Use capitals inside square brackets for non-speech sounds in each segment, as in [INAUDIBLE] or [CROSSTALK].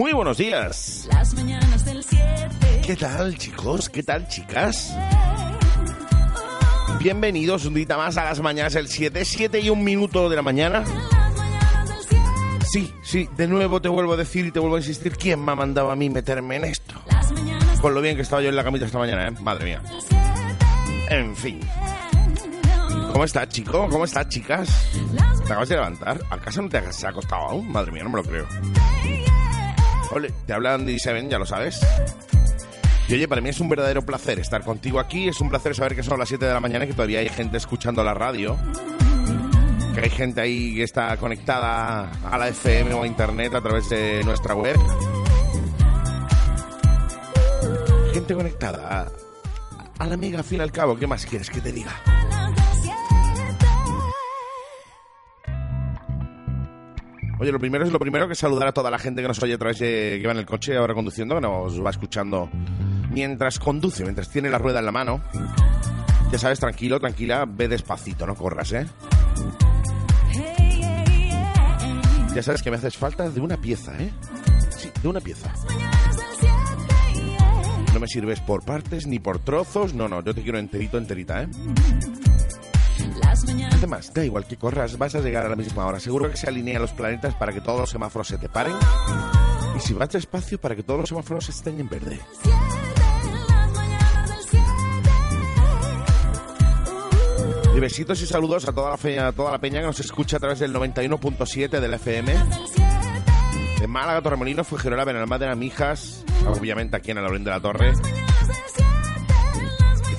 Muy buenos días. Las mañanas del 7. ¿Qué tal, chicos? ¿Qué tal, chicas? Bienvenidos un día más a las mañanas del 7, 7 y un minuto de la mañana. Las mañanas del 7. Sí, sí, de nuevo te vuelvo a decir y te vuelvo a insistir, ¿quién me ha mandado a mí meterme en esto? Con lo bien que estaba yo en la camita esta mañana, ¿eh? Madre mía. del 7. En fin. ¿Cómo estás, chico? ¿Cómo estás, chicas? ¿Te acabas de levantar? ¿Acaso no te has acostado aún? Madre mía, no me lo creo. Ole, te habla Andy Seven, ya lo sabes. Y oye, para mí es un verdadero placer estar contigo aquí. Es un placer saber que son las 7 de la mañana y que todavía hay gente escuchando la radio. Que hay gente ahí que está conectada a la FM o a internet a través de nuestra web. Gente conectada a, la amiga, al fin y al cabo. ¿Qué más quieres que te diga? Oye, lo primero es lo primero que saludar a toda la gente que nos oye a través de que va en el coche ahora conduciendo, que nos va escuchando mientras conduce, mientras tiene la rueda en la mano. Ya sabes, tranquilo, tranquila, ve despacito, no corras, ¿eh? Ya sabes que me haces falta de una pieza, ¿eh? Sí, de una pieza. No me sirves por partes ni por trozos, no, no, yo te quiero enterito, enterita, ¿eh? Además, da igual que corras, vas a llegar a la misma hora. Seguro que se alinean los planetas para que todos los semáforos se te paren. Y si vas despacio, para que todos los semáforos estén en verde. las mañanas del 7. Y besitos y saludos a toda la, fe- a toda la peña que nos escucha a través del 91.7 del FM. De Málaga, Torremolinos, Fuengirola, Benalmádena, Mijas, obviamente aquí en el Laurín de la Torre.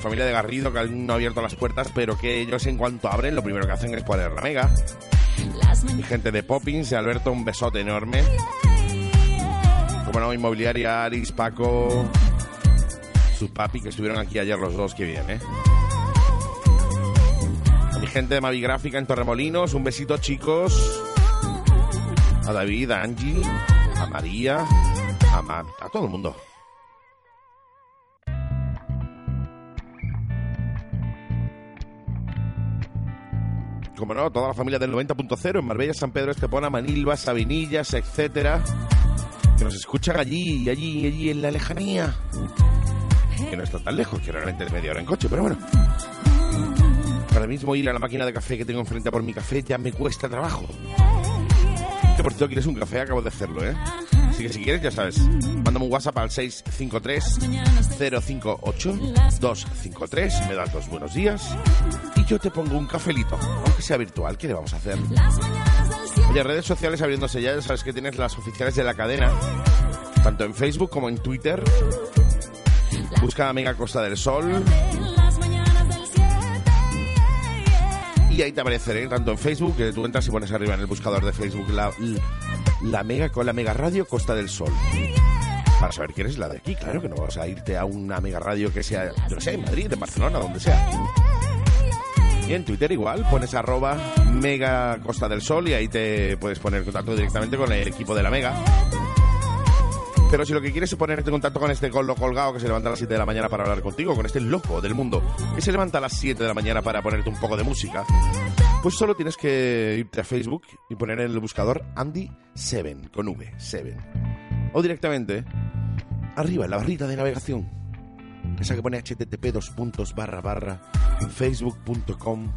Mi familia de Garrido, que aún no ha abierto las puertas, pero que ellos en cuanto abren, lo primero que hacen es poner la mega. Y gente de Poppins, de Alberto, un besote enorme. Como no, Inmobiliaria, Aris, Paco, su papi, que estuvieron aquí ayer los dos, que bien, ¿eh? Mi gente de Mavigráfica en Torremolinos, un besito, chicos. A David, a Angie, a María, a, Ma- a todo el mundo. Como no, toda la familia del 90.0 en Marbella, San Pedro, Estepona, Manilva, Sabinillas, etcétera. Que nos escuchan allí, allí, allí en la lejanía. Que no está tan lejos, que realmente es media hora en coche, pero bueno. Ahora mismo ir a la máquina de café que tengo enfrente por mi café ya me cuesta trabajo. Que por cierto, ¿quieres un café? Acabo de hacerlo, ¿eh? Así que si quieres, ya sabes, mándame un WhatsApp al 653-058-253, me das los buenos días y yo te pongo un cafelito, aunque sea virtual, ¿qué le vamos a hacer? las mañanas del 7. Oye, redes sociales abriéndose ya, ya sabes que tienes las oficiales de la cadena, tanto en Facebook como en Twitter. Busca Amiga Costa del Sol Las mañanas del 7. y ahí te apareceré, tanto en Facebook, que tú entras y pones arriba en el buscador de Facebook la, la Mega con la Mega Radio Costa del Sol. Para saber quién es la de aquí, claro que no vas a irte a una Mega Radio que sea, yo no sé, en Madrid, en Barcelona, donde sea. Y en Twitter igual, pones arroba Mega Costa del Sol y ahí te puedes poner en contacto directamente con el equipo de la Mega. Pero si lo que quieres es ponerte en contacto con este golo colgado que se levanta a las 7 de la mañana para hablar contigo, con este loco del mundo que se levanta a las 7 de la mañana para ponerte un poco de música, pues solo tienes que irte a Facebook y poner en el buscador Andy7 con V, 7. O directamente arriba en la barrita de navegación, esa que pone http dos puntos barra barra facebook.com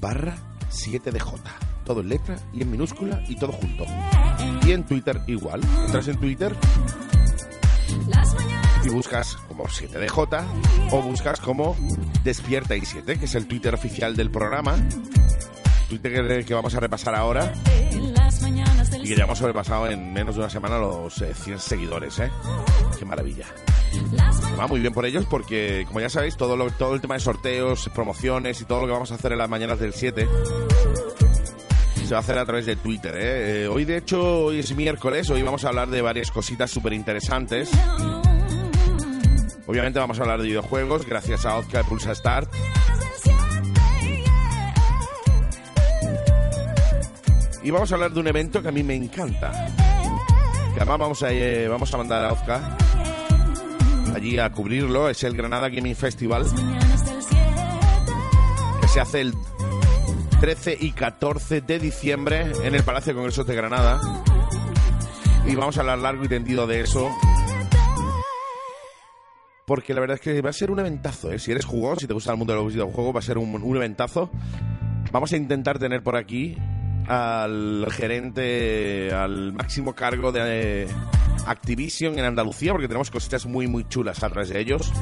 barra 7dj. Todo en letra y en minúscula y todo junto. Y en Twitter igual. Entras en Twitter y buscas como 7DJ o buscas como Despierta y 7, que es el Twitter oficial del programa. Twitter que- vamos a repasar ahora y que ya hemos sobrepasado en menos de una semana los eh, 100 seguidores, ¿eh? Qué maravilla. Va muy bien por ellos porque, como ya sabéis, todo, lo- todo el tema de sorteos, promociones y todo lo que vamos a hacer en las mañanas del 7 se va a hacer a través de Twitter. ¿eh? Eh, hoy, de hecho, hoy es miércoles, hoy vamos a hablar de varias cositas súper interesantes. Obviamente vamos a hablar de videojuegos gracias a Ozka de Pulsa Start. Y vamos a hablar de un evento que a mí me encanta. Que además vamos a, eh, vamos a mandar a Ozka allí a cubrirlo. Es el Granada Gaming Festival mañanas del 7. que se hace el 13 y 14 de diciembre en el Palacio de Congresos de Granada. Y vamos a hablar largo y tendido de eso. Porque la verdad es que va a ser un eventazo, ¿eh? Si eres jugón, si te gusta el mundo de los videojuegos, va a ser un, un eventazo. Vamos a intentar tener por aquí al gerente, al máximo cargo de eh, Activision en Andalucía, porque tenemos cositas muy, muy chulas a través de ellos.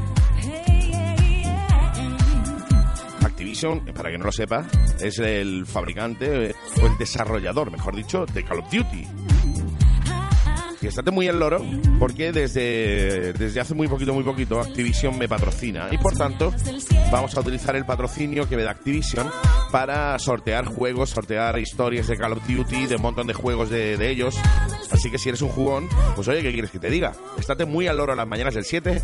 Para que no lo sepa, es el fabricante o el desarrollador, mejor dicho, de Call of Duty. Y estate muy al loro, porque desde, desde hace muy poquito, muy poquito, Activision me patrocina. Y por tanto, vamos a utilizar el patrocinio que me da Activision para sortear juegos, sortear historias de Call of Duty, de un montón de juegos de, de ellos. Así que si eres un jugón, pues oye, ¿qué quieres que te diga? Estate muy al loro a las mañanas del 7,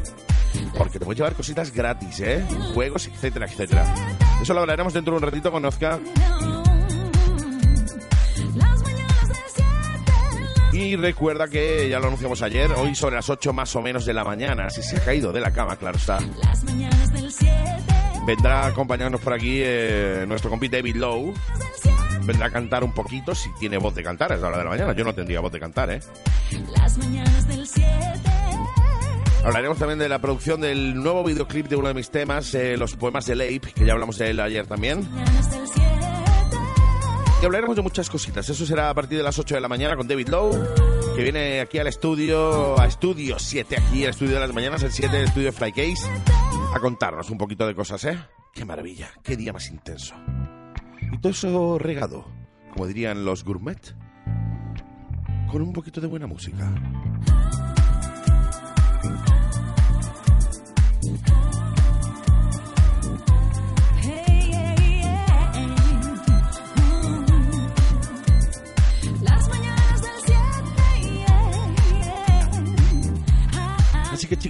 porque te voy a llevar cositas gratis, ¿eh? Juegos, etcétera, etcétera. Eso lo hablaremos dentro de un ratito con Ozka. Las mañanas del 7. Y recuerda que ya lo anunciamos ayer, hoy sobre las 8 más o menos de la mañana, si se ha caído de la cama, claro está. Las mañanas del 7. Vendrá a acompañarnos por aquí eh, nuestro compi David Lowe. Vendrá a cantar un poquito, si tiene voz de cantar a esa hora de la mañana. Yo no tendría voz de cantar, ¿eh? Las mañanas del 7. Hablaremos también de la producción del nuevo videoclip de uno de mis temas, eh, Los Poemas de Leip, que ya hablamos de él ayer también. Mañanas del 7. Y hablaremos de muchas cositas. Eso será a partir de las 8 de la mañana con David Lowe, que viene aquí al estudio, a Estudio 7, aquí al estudio de las mañanas, el 7 del estudio Flycase, a contarnos un poquito de cosas, ¿eh? Qué maravilla, qué día más intenso. Y todo eso regado, como dirían los gourmet, con un poquito de buena música.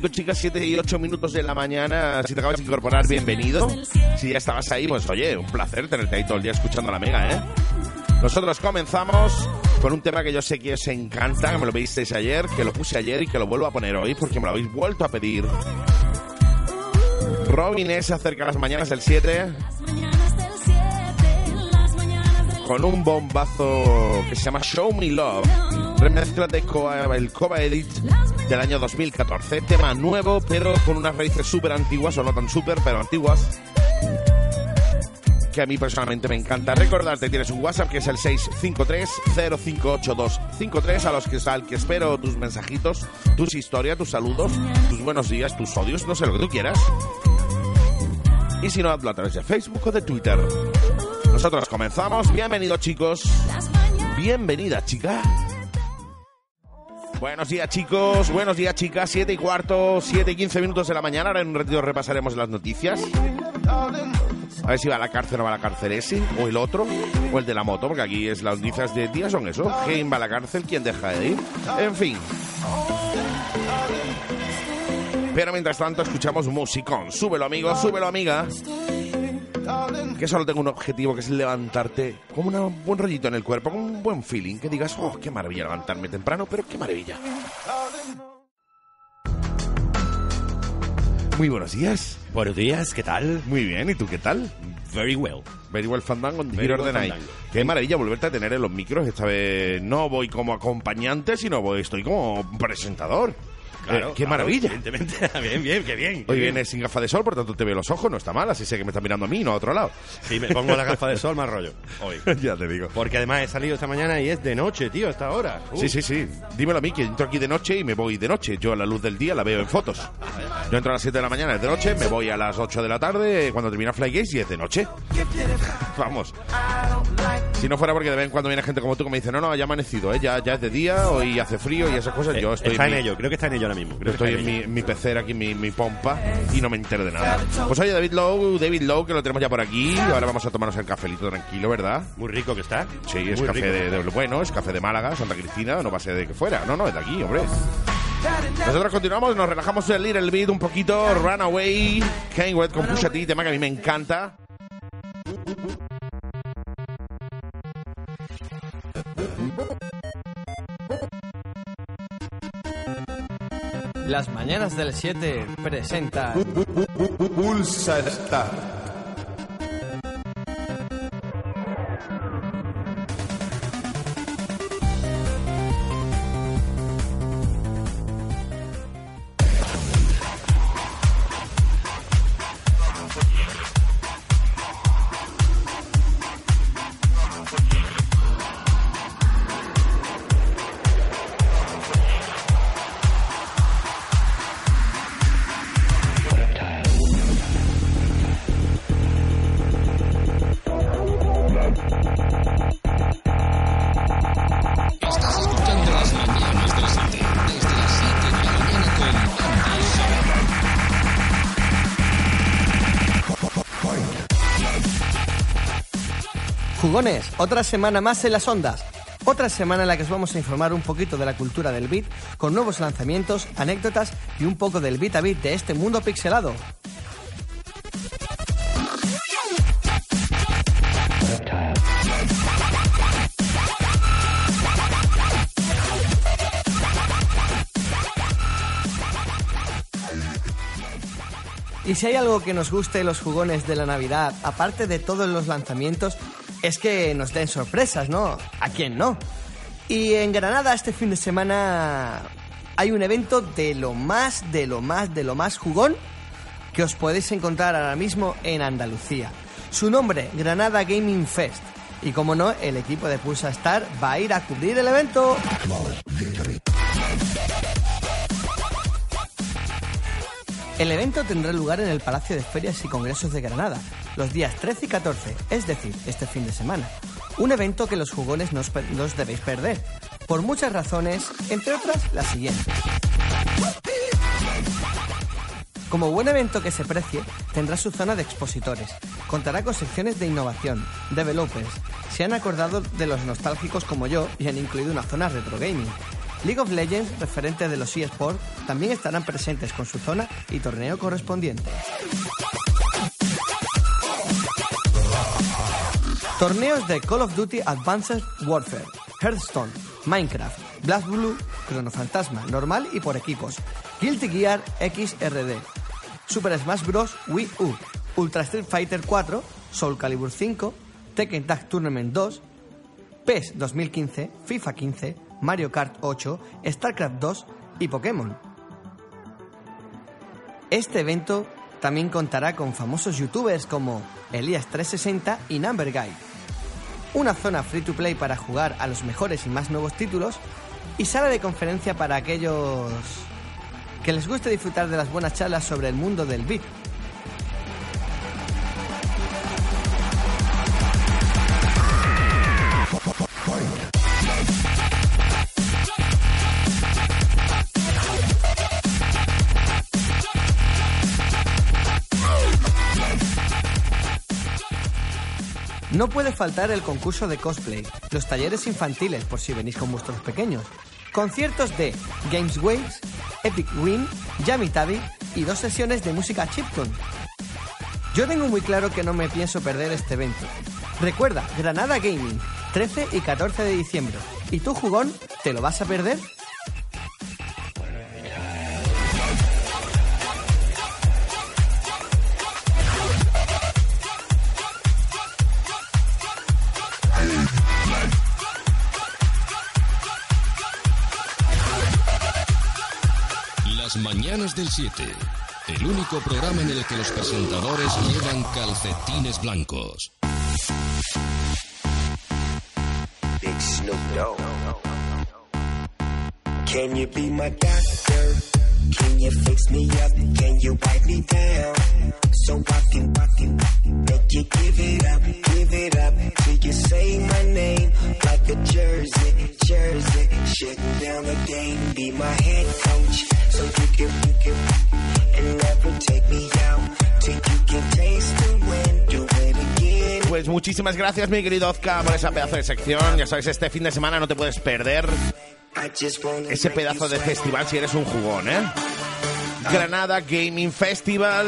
Chicos, chicas, 7 y 8 minutos de la mañana. Si te acabas de incorporar, bienvenido. Si ya estabas ahí, pues oye, un placer tenerte ahí todo el día escuchando la mega, ¿eh? Nosotros comenzamos con un tema que yo sé que os encanta, que me lo pedisteis ayer, que lo puse ayer y que lo vuelvo a poner hoy porque me lo habéis vuelto a pedir. Robin S acerca 7 Las mañanas del 7. Las mañanas del con un bombazo que se llama Show Me Love. Remezcla de Coa- el Edit del año 2014. Tema nuevo, pero con unas raíces súper antiguas, o no tan súper, pero antiguas. Que a mí personalmente me encanta. Recordarte, tienes un WhatsApp que es el 653-058253, a los que al que espero tus mensajitos, tus historias, tus saludos, tus buenos días, tus odios, no sé lo que tú quieras. Y si no, hazlo a través de Facebook o de Twitter. Nosotros comenzamos. Bienvenidos, chicos. Bienvenida, chica. Buenos días, chicos. Buenos días, chicas. Siete y cuarto, siete y quince minutos de la mañana. Ahora en un ratito repasaremos las noticias. A ver si va a la cárcel o va a la cárcel ese, o el otro, o el de la moto, porque aquí es las noticias de día son eso. ¿Quién va a la cárcel? ¿Quién deja de ir? En fin. Pero mientras tanto escuchamos musicón. Súbelo, amigo, súbelo, amiga. Que solo tengo un objetivo, que es levantarte con un buen rollito en el cuerpo, con un buen feeling. Que digas, oh, qué maravilla levantarme temprano, pero qué maravilla. Muy buenos días. Buenos días, ¿qué tal? Muy bien, ¿y tú qué tal? Very well. Very well Fandango, Very well the Night. Fandango. Qué maravilla volverte a tener en los micros. Esta vez no voy como acompañante, sino voy, estoy como presentador. Claro, Eh, ¡Qué claro, maravilla! Evidentemente. [LAUGHS] bien, bien, qué bien. qué Hoy bien. vienes sin gafas de sol, por tanto te veo los ojos, no está mal, así sé que me está mirando a mí, no a otro lado. Si me pongo la gafa de sol, más rollo. [LAUGHS] Hoy. ya te digo. Porque además he salido esta mañana y es de noche, tío, esta hora. Uh. Sí, sí, sí. Dímelo a mí, que entro aquí de noche y me voy de noche. Yo a la luz del día la veo en fotos. Yo entro a las 7 de la mañana, es de noche, me voy a las 8 de la tarde, cuando termina Flygates y es de noche. Vamos. Si no fuera porque de vez en cuando viene gente como tú que me dice, no, no, ya ha amanecido, ¿eh? ya, ya es de día, hoy hace frío y esas cosas. Eh, Yo estoy está en mi- ello, creo que está en ello ahora mismo. Creo estoy en ello. mi, mi pecera aquí, mi, mi pompa, y no me entero de nada. Pues oye, David Lowe, David Lowe, que lo tenemos ya por aquí. Ahora vamos a tomarnos el cafelito tranquilo, ¿verdad? Muy rico que está. Sí, es Muy café de, de- bueno, es café de Málaga, Santa Cristina, no va a ser de que fuera. No, no, es de aquí, hombre. Nosotros continuamos, nos relajamos el Little Beat un poquito. Runaway, Kane West con Pusha T, tema que a mí me encanta. Las mañanas del 7 presenta Pulsa esta. Otra semana más en las ondas. Otra semana en la que os vamos a informar un poquito de la cultura del beat, con nuevos lanzamientos, anécdotas y un poco del beat a beat de este mundo pixelado. Y si hay algo que nos guste los jugones de la Navidad, aparte de todos los lanzamientos, es que nos den sorpresas, ¿no? ¿A quién no? Y en Granada este fin de semana hay un evento de lo más, de lo más, de lo más jugón que os podéis encontrar ahora mismo en Andalucía. Su nombre, Granada Gaming Fest. Y como no, el equipo de Pulsa Star va a ir a cubrir el evento. El evento tendrá lugar en el Palacio de Ferias y Congresos de Granada, los días 13 y 14, es decir, este fin de semana. Un evento que los jugones no os, no os debéis perder, por muchas razones, entre otras la siguiente. Como buen evento que se precie, tendrá su zona de expositores. Contará con secciones de innovación, developers. Se han acordado de los nostálgicos como yo y han incluido una zona retro gaming. League of Legends, referentes de los eSports, también estarán presentes con su zona y torneo correspondiente. Torneos de Call of Duty Advanced Warfare, Hearthstone, Minecraft, BlazBlue, Chrono Fantasma, normal y por equipos, Guilty Gear XRD, Super Smash Bros. Wii U, Ultra Street Fighter 4, Soul Calibur 5, Tekken Tag Tournament 2, PES 2015, FIFA 15, Mario Kart 8, StarCraft 2 y Pokémon. Este evento también contará con famosos youtubers como Elías360 y Number. Una zona free to play para jugar a los mejores y más nuevos títulos y sala de conferencia para aquellos que les guste disfrutar de las buenas charlas sobre el mundo del beat. No puede faltar el concurso de cosplay, los talleres infantiles por si venís con vuestros pequeños, conciertos de Games Waves, Epic Win, Yami Tabi y dos sesiones de música chiptune. Yo tengo muy claro que no me pienso perder este evento. Recuerda, Granada Gaming, 13 y 14 de diciembre. ¿Y tú, jugón, te lo vas a perder? Mañanas del 7. El único programa en el que los presentadores llevan calcetines blancos. Big Snoop. Can you be my doctor? Can you fix me up? Can you wipe me down? So I can, I can make you give it up, give it up till you say my name like a jersey, jersey. Shutting down the game, be my head coach, so you can, you can, and never take me out till you can taste the wind. Do it again. Pues muchísimas gracias, mi querido Ozka, por esa pedazo de sección. Ya sabes, este fin de semana no te puedes perder ese pedazo de festival si eres un jugón, ¿eh? Granada Gaming Festival.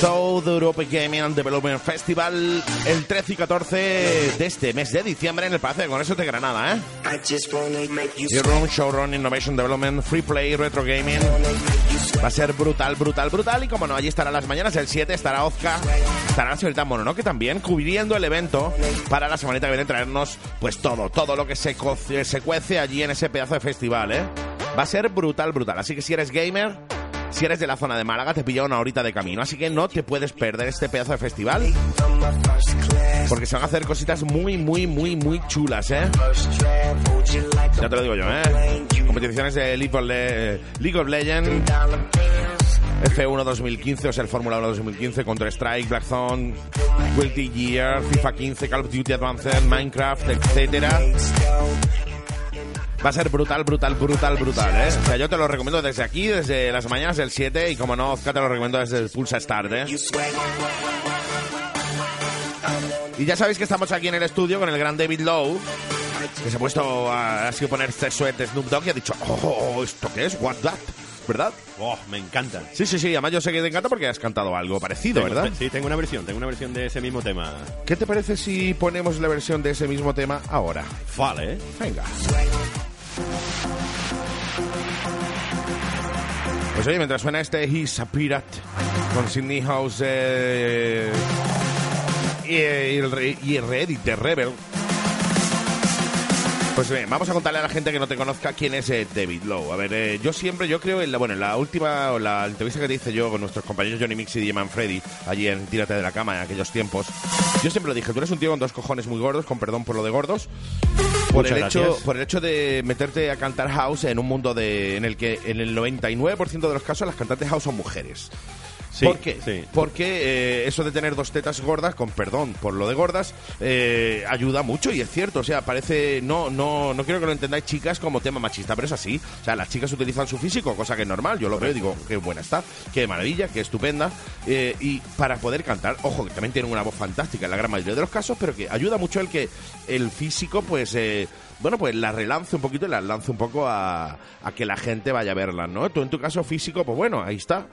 South Europe Gaming and Development Festival el 13 y 14 de este mes de diciembre en el Palacio de Congresos de Granada, ¿eh? Showrun, Innovation Development, Free Play, Retro Gaming. Va a ser brutal, brutal, brutal. Y como no, allí estará las mañanas, el 7 estará Ozka, estará la señorita Mononoke también, cubriendo el evento para la semanita que viene traernos pues todo, todo lo que se, se cuece allí en ese pedazo de festival, ¿eh? Va a ser brutal, brutal. Así que si eres gamer, si eres de la zona de Málaga, te pilla una horita de camino. Así que no te puedes perder este pedazo de festival. Porque se van a hacer cositas muy, muy, muy, muy chulas, ¿eh? Ya te lo digo yo, ¿eh? Competiciones de League of, Le- League of Legends, dollar bills? F1 2015, o sea, el Fórmula 1 2015, Counter-Strike, Blackthorn, Guilty Gear, FIFA 15, Call of Duty Advanced, Minecraft, etcétera. Va a ser brutal, brutal, brutal, brutal, ¿eh? O sea, yo te lo recomiendo desde aquí, desde las mañanas del 7, y como no, Ozka te lo recomiendo desde el Pulsa Start, ¿eh? Y ya sabéis que estamos aquí en el estudio con el gran David Lowe, que se ha puesto a, ha sido poner este suet de Snoop Dogg y ha dicho, oh, ¿esto qué es? What that? ¿Verdad? Oh, me encanta. Sí, sí, sí, además yo sé que te encanta porque has cantado algo parecido, Tengo- ¿verdad? Sí, tengo una versión, tengo una versión de ese mismo tema. ¿Qué te parece si ponemos la versión de ese mismo tema ahora? Vale, ¿eh? Venga. Pues oye, mientras suena este He's a Pirate con Sydney House eh, y, y el, y el reedit de Rebel. Pues bien, vamos a contarle a la gente que no te conozca quién es eh, David Lowe. A ver, eh, yo siempre, yo creo, en la, bueno, en la última, o la entrevista que te hice yo con nuestros compañeros Johnny Mix y Jim Freddy, allí en Tírate de la Cama en aquellos tiempos, yo siempre lo dije, tú eres un tío con dos cojones muy gordos, con perdón por lo de gordos, por Muchas el hecho por el hecho de meterte a cantar house en un mundo de en el que en el 99% de los casos las cantantes house son mujeres. Sí, ¿Por qué? sí. Porque eh, eso de tener dos tetas gordas, con perdón por lo de gordas, eh, ayuda mucho y es cierto. O sea, parece. No, no, no quiero que lo entendáis, chicas, como tema machista, pero es así. O sea, las chicas utilizan su físico, cosa que es normal. Yo lo veo y digo, qué buena está, qué maravilla, qué estupenda. Eh, y para poder cantar, ojo, que también tienen una voz fantástica en la gran mayoría de los casos, pero que ayuda mucho el que el físico, pues. Bueno, pues la relance un poquito y la lance un poco a, a que la gente vaya a verlas, ¿no? Tú en tu caso físico, pues bueno, ahí está.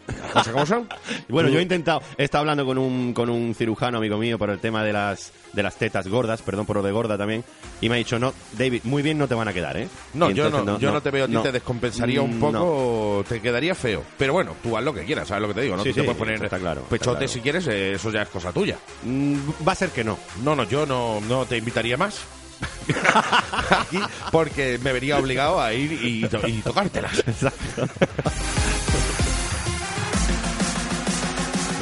Cómo son. [LAUGHS] Bueno, yo he intentado, he estado hablando con un, con un cirujano amigo mío por el tema de las, de las tetas gordas, perdón por lo de gorda también, y me ha dicho, no, David, muy bien no te van a quedar, ¿eh? No, yo no, yo no, te veo a ti, no. te descompensaría un Mm, poco, te quedaría feo. Pero bueno, tú haz lo que quieras, ¿sabes lo que te digo? No Sí, Tú te puedes poner está claro, está pechote claro. si quieres, eh, eso ya es cosa tuya. Mm, va a ser que no. No, no, yo no, no te invitaría más. Porque me vería obligado a ir y, to- tocártelas.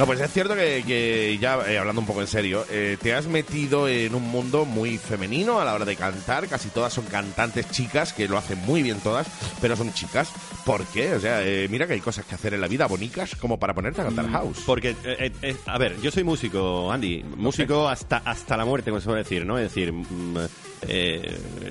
No, pues es cierto que, que ya eh, hablando un poco en serio, eh, te has metido en un mundo muy femenino a la hora de cantar. Casi todas son cantantes chicas, que lo hacen muy bien todas, pero son chicas. ¿Por qué? O sea, eh, mira que hay cosas que hacer en la vida bonicas como para ponerte a cantar house. Porque, a ver, yo soy músico, Andy, músico hasta, hasta la muerte, como se suele decir, ¿no? Es decir, mm,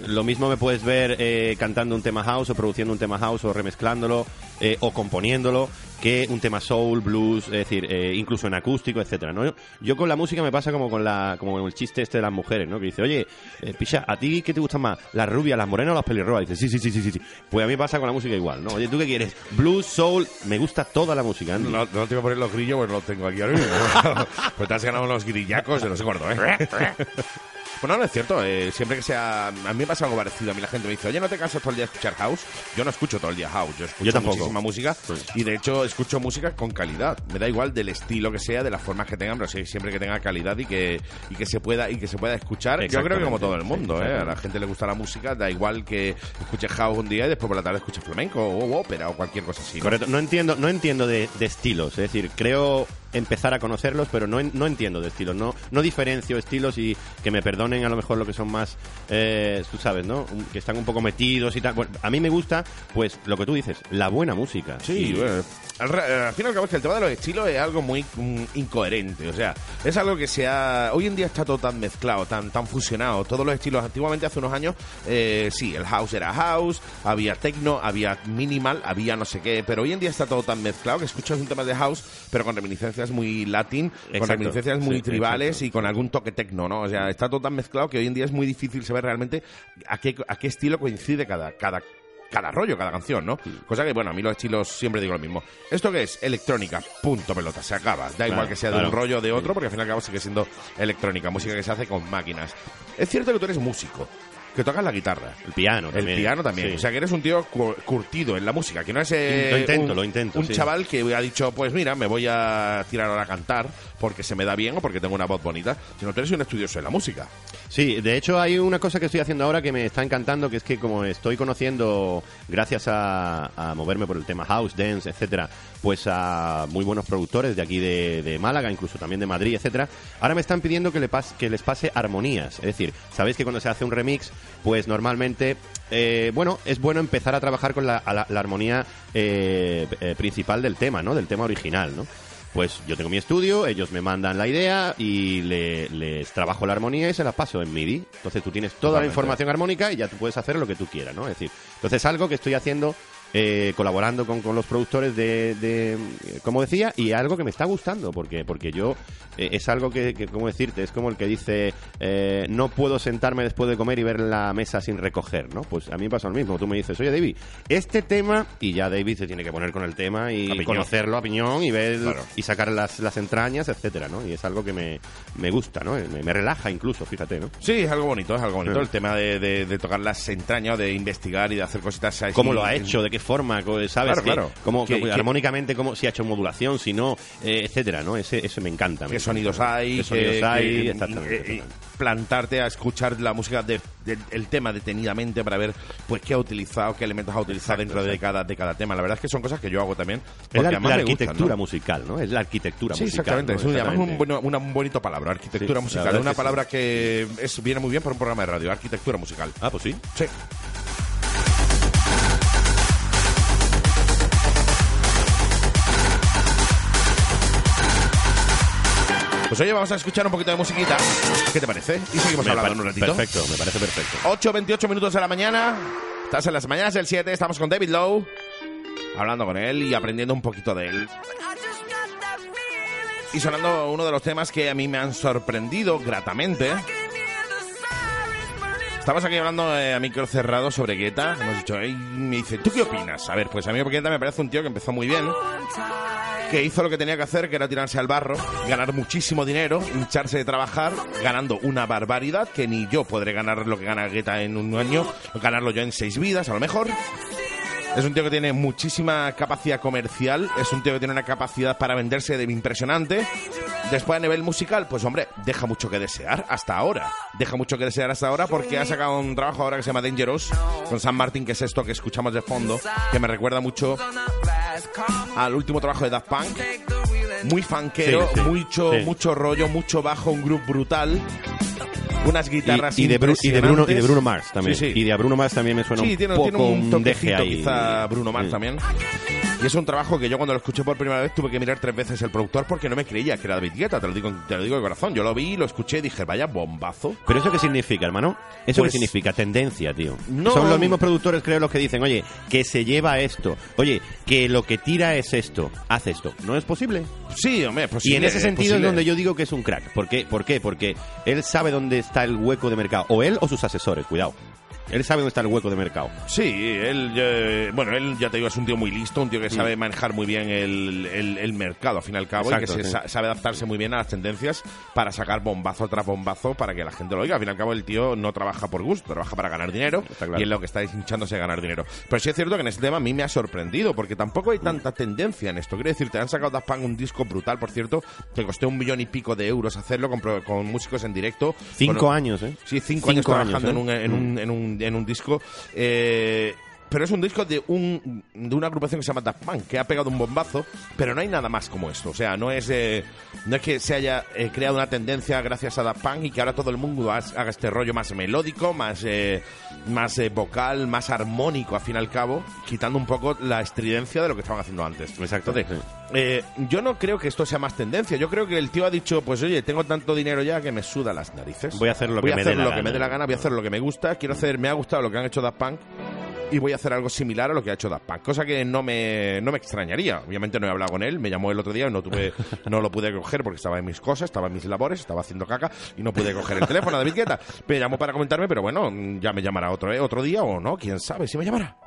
lo mismo me puedes ver eh, cantando un tema house o produciendo un tema house o remezclándolo eh, o componiéndolo que un tema soul, blues, es decir, eh, incluso en acústico, etcétera, ¿no? Yo con la música me pasa como con la como el chiste este de las mujeres, ¿no? Que dice, oye, eh, picha, ¿a ti qué te gustan más? ¿Las rubias, las morenas o las pelirrojas? Dice, sí, sí, sí, sí, sí, sí. Pues a mí me pasa con la música igual, ¿no? Oye, ¿tú qué quieres? Blues, soul, me gusta toda la música, Andy. No, no te voy a poner los grillos, pues los tengo aquí ahora mismo. [LAUGHS] pues te has ganado unos grillacos de los gordos, ¿eh? [LAUGHS] Bueno, no es cierto. eh, siempre que sea. A mí me pasa algo parecido. A mí la gente me dice, oye, ¿no te cansas todo el día de escuchar house? Yo no escucho todo el día house. Yo escucho Yo tampoco. muchísima música. Sí. Y de hecho, escucho música con calidad. Me da igual del estilo que sea, de las formas que tengan, pero sí, siempre que tenga calidad y que, y que se pueda y que se pueda escuchar. Yo creo que como todo el mundo, ¿eh? A la gente le gusta la música, da igual que escuches house un día y después por la tarde escuches flamenco o ópera o cualquier cosa así. ¿no? Correcto. No entiendo, no entiendo de, de estilos. Es decir, creo empezar a conocerlos, pero no, no entiendo de estilos. No, no diferencio estilos y que me perdonen a lo mejor lo que son más, eh, tú sabes, ¿no? Que están un poco metidos y tal. Bueno, a mí me gusta, pues, lo que tú dices, la buena música. Sí, Y- bueno, al, al fin y al cabo es que el tema de los estilos es algo muy mm, incoherente, o sea, es algo que se ha... Hoy en día está todo tan mezclado, tan, tan fusionado, todos los estilos. Antiguamente, hace unos años, eh, sí, el house era house, había techno, había minimal, había no sé qué, pero hoy en día está todo tan mezclado que escuchas un tema de house, pero con reminiscencias muy latin, con reminiscencias muy sí, tribales exacto. y con algún toque techno, ¿no? O sea, está todo tan mezclado que hoy en día es muy difícil saber realmente a qué, a qué estilo coincide cada, cada, cada rollo, cada canción, ¿no? Cosa que, bueno, a mí los estilos siempre digo lo mismo. ¿Esto qué es? Electrónica, punto pelota, se acaba. Da igual que sea de claro. un rollo o de otro, porque al fin y al cabo sigue siendo electrónica, música que se hace con máquinas. Es cierto que tú eres músico, que tocas la guitarra. El piano El también. piano también. Sí. O sea, que eres un tío cu- curtido en la música, que no es eh, Lo intento, un, lo intento, un sí. chaval que ha dicho, pues mira, me voy a tirar ahora a cantar porque se me da bien o porque tengo una voz bonita, sino tú eres un estudioso de la música. Sí, de hecho hay una cosa que estoy haciendo ahora que me está encantando, que es que como estoy conociendo, gracias a, a moverme por el tema house, dance, etcétera, pues a muy buenos productores de aquí de, Málaga, incluso también de Madrid, etcétera, ahora me están pidiendo que, le pas- que les pase armonías. Es decir, sabéis que cuando se hace un remix, pues normalmente, eh, bueno, es bueno empezar a trabajar con la, la- la armonía eh, eh, principal del tema, ¿no? Del tema original, ¿no? Pues yo tengo mi estudio, ellos me mandan la idea y le- les trabajo la armonía y se la paso en MIDI. Entonces tú tienes toda la información armónica y ya tú puedes hacer lo que tú quieras, ¿no? Es decir, entonces algo que estoy haciendo eh, colaborando con, con los productores de, de, como decía, y algo que me está gustando, porque porque yo eh, es algo que, que, ¿cómo decirte? Es como el que dice, eh, no puedo sentarme después de comer y ver la mesa sin recoger, ¿no? Pues a mí me pasa lo mismo. Tú me dices, oye, David, este tema, y ya David se tiene que poner con el tema y A conocerlo a piñón y ver Claro. y sacar las, las entrañas, etcétera, ¿no? Y es algo que me, me gusta, ¿no? Me, me relaja incluso, fíjate, ¿no? Sí, es algo bonito, es algo bonito. Sí. El tema de, de- de tocar las entrañas, de investigar y de hacer cositas así. cómo lo ha hecho, de qué forma, co- ¿sabes? Claro, claro. Que- que- armónicamente, cómo, si ha hecho modulación, si no, eh, etcétera, ¿no? Ese, eso me encanta. me qué encanta. sonidos hay, qué sonidos hay, exactamente, eh, exactamente. plantarte a escuchar la música de- de- el tema detenidamente para ver pues qué ha utilizado, qué elementos ha utilizado dentro de cada, de cada tema. La verdad es que son cosas que yo hago también. Es la, gustan, arquitectura ¿no? musical, ¿no? Es la arquitectura Sí, musical. exactamente. ¿no? Es un, Exactamente. un bonito palabra, arquitectura Sí, musical. Es una que palabra sí. que es, viene muy bien para un programa de radio, arquitectura musical. Ah, pues sí. Sí. Pues oye, vamos a escuchar un poquito de musiquita. ¿Qué te parece? Y seguimos Me hablando un ratito. Perfecto, me parece perfecto. 8, 28 minutos de la mañana. Estás en las mañanas del 7. Estamos con David Lowe. Hablando con él y aprendiendo un poquito de él. Y sonando uno de los temas que a mí me han sorprendido gratamente. Estamos aquí hablando eh, a micro cerrado sobre Guetta. Hemos dicho, y me dice, ¿tú qué opinas? A ver, pues a mí Guetta me parece un tío que empezó muy bien. Que hizo lo que tenía que hacer, que era tirarse al barro, ganar muchísimo dinero, hincharse de trabajar, ganando una barbaridad, que ni yo podré ganar lo que gana Guetta en un año, ganarlo yo en seis vidas, a lo mejor. Es un tío que tiene muchísima capacidad comercial, es un tío que tiene una capacidad para venderse de impresionante. Después a nivel musical, pues hombre, deja mucho que desear hasta ahora. Deja mucho que desear hasta ahora porque ha sacado un trabajo ahora que se llama Dangerous con San Martin, que es esto que escuchamos de fondo, que me recuerda mucho al último trabajo de Daft Punk. Muy Sí, sí, mucho, sí. mucho rollo, mucho bajo, un grupo brutal. Unas guitarras Y, y de Bru- y de Bruno y de Bruno Mars también. Sí, sí. Y de Bruno Mars también me suena Sí, un tiene, poco tiene un deje toquecito ahí. quizá Bruno Mars Sí. también. Y es un trabajo que yo cuando lo escuché por primera vez tuve que mirar tres veces el productor porque no me creía que era David Guetta, te lo digo, te lo digo de corazón. Yo lo vi, lo escuché y dije, vaya bombazo. ¿Pero eso qué significa, hermano? ¿Eso Pues- qué significa? Tendencia, tío. No. Son los mismos productores, creo, los que dicen, oye, que se lleva esto. Oye, que lo que tira es esto. Haz esto. ¿No es posible? Sí, hombre, es y posible, en ese es sentido es donde yo digo que es un crack. ¿Por qué? ¿Por qué? Porque él sabe dónde está el hueco de mercado. O él o sus asesores, cuidado. Él sabe dónde está el hueco de mercado. Sí, él, eh, bueno, él ya te digo, es un tío muy listo, un tío que sabe manejar muy bien el, el- el mercado, al fin y al cabo, y Exacto, que se sí. sa- sabe adaptarse muy bien a las tendencias para sacar bombazo tras bombazo para que la gente lo oiga. Al fin y al cabo, el tío no trabaja por gusto, trabaja para ganar dinero, claro. y es lo que está hinchándose a ganar dinero. Pero sí es cierto que en este tema a mí me ha sorprendido, porque tampoco hay tanta tendencia en esto. Quiero decir, te han sacado Daft Punk un disco brutal, por cierto, que costó un millón y pico de euros hacerlo con, con músicos en directo. Cinco Con- años, ¿eh? Sí, cinco, años Cinco trabajando años, en, un, ¿eh? en, un, en, un, en un disco. eh, pero es un disco de un de una agrupación que se llama Daft Punk, que ha pegado un bombazo, pero no hay nada más como esto. O sea, no es, eh, no es que se haya eh, creado una tendencia gracias a Daft Punk y que ahora todo el mundo ha- haga este rollo más melódico, más, eh, más eh, vocal, más armónico, al fin y al cabo, quitando un poco la estridencia de lo que estaban haciendo antes. Exacto, Entonces, sí. eh, yo no creo que esto sea más tendencia. Yo creo que el tío ha dicho, pues oye, tengo tanto dinero ya que me suda las narices. Voy a hacer lo Voy que a me hacer la lo que gana. me dé la gana, voy a hacer lo que me gusta. Quiero hacer, me ha gustado lo que han hecho Daft Punk y voy a hacer algo similar a lo que ha hecho Daft Punk, cosa que no me, no me extrañaría. Obviamente no he hablado con él, me llamó el otro día y no tuve, no lo pude coger porque estaba en mis cosas, estaba en mis labores, estaba haciendo caca y no pude coger el teléfono de David. Me llamó para comentarme, pero bueno, ya me llamará otro, ¿eh? otro día o no, quién sabe si me llamará.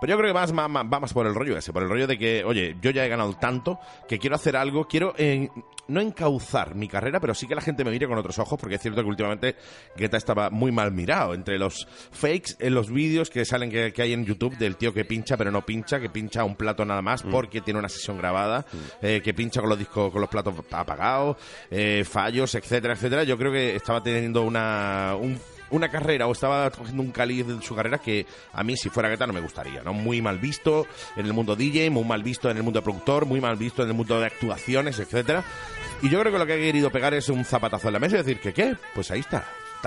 Pero yo creo que más, más- más- va más por el rollo ese, por el rollo de que, oye, yo ya he ganado tanto que quiero hacer algo, quiero eh, no encauzar mi carrera, pero sí que la gente me mire con otros ojos, porque es cierto que últimamente Guetta estaba muy mal mirado. Entre los fakes, en los vídeos que salen que, que hay en YouTube del tío que pincha pero no pincha, que pincha un plato nada más porque tiene una sesión grabada, eh, que pincha con los discos, con los platos apagados, eh, fallos, etcétera, etcétera. Yo creo que estaba teniendo una, un una carrera o estaba cogiendo un caliz de su carrera que a mí si fuera Guetta no me gustaría, ¿no? Muy mal visto en el mundo DJ, muy mal visto en el mundo de productor, muy mal visto en el mundo de actuaciones, etcétera. Y yo creo que lo que ha querido pegar es un zapatazo en la mesa y decir que qué, pues ahí está.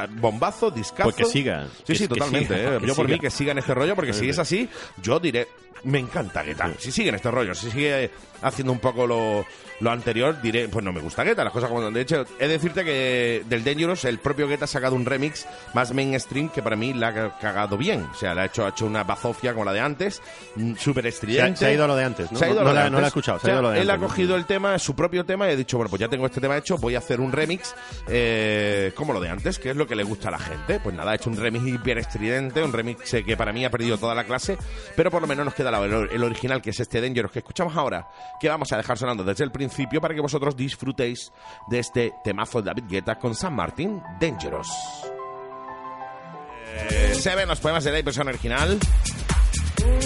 Bombazo, discazo. Pues que siga. Sí, Que- sí, que totalmente. siga, ¿eh? Yo por siga. mí que siga en este rollo, porque si es así, yo diré, me encanta Guetta. Si sigue en este rollo, si sigue haciendo un poco lo, lo anterior, diré, pues no me gusta Guetta, las cosas como son. De hecho, he de decirte que del Dangerous, el propio Guetta ha sacado un remix más mainstream que para mí la ha cagado bien. O sea, le ha hecho, ha hecho una bazofia como la de antes, mm, súper Se ha, estridente. se ha ido a lo de antes, ¿no? Se ha ido no, lo de la, no la he antes. escuchado, se O sea, ha ido a lo de él ha antes, ¿no? cogido el tema, su propio tema, y ha dicho, bueno, pues ya tengo este tema hecho, voy a hacer un remix eh, como lo de antes, que es lo que le gusta a la gente. Pues nada, ha hecho un remix hiper estridente, un remix eh, que para mí ha perdido toda la clase, pero por lo menos nos queda la- el, el original, que es este Dangerous que escuchamos ahora, que vamos a dejar sonando desde el principio para que vosotros disfrutéis de este temazo de David Guetta con San Martín, Dangerous. Eh, Seven, los poemas de la versión original.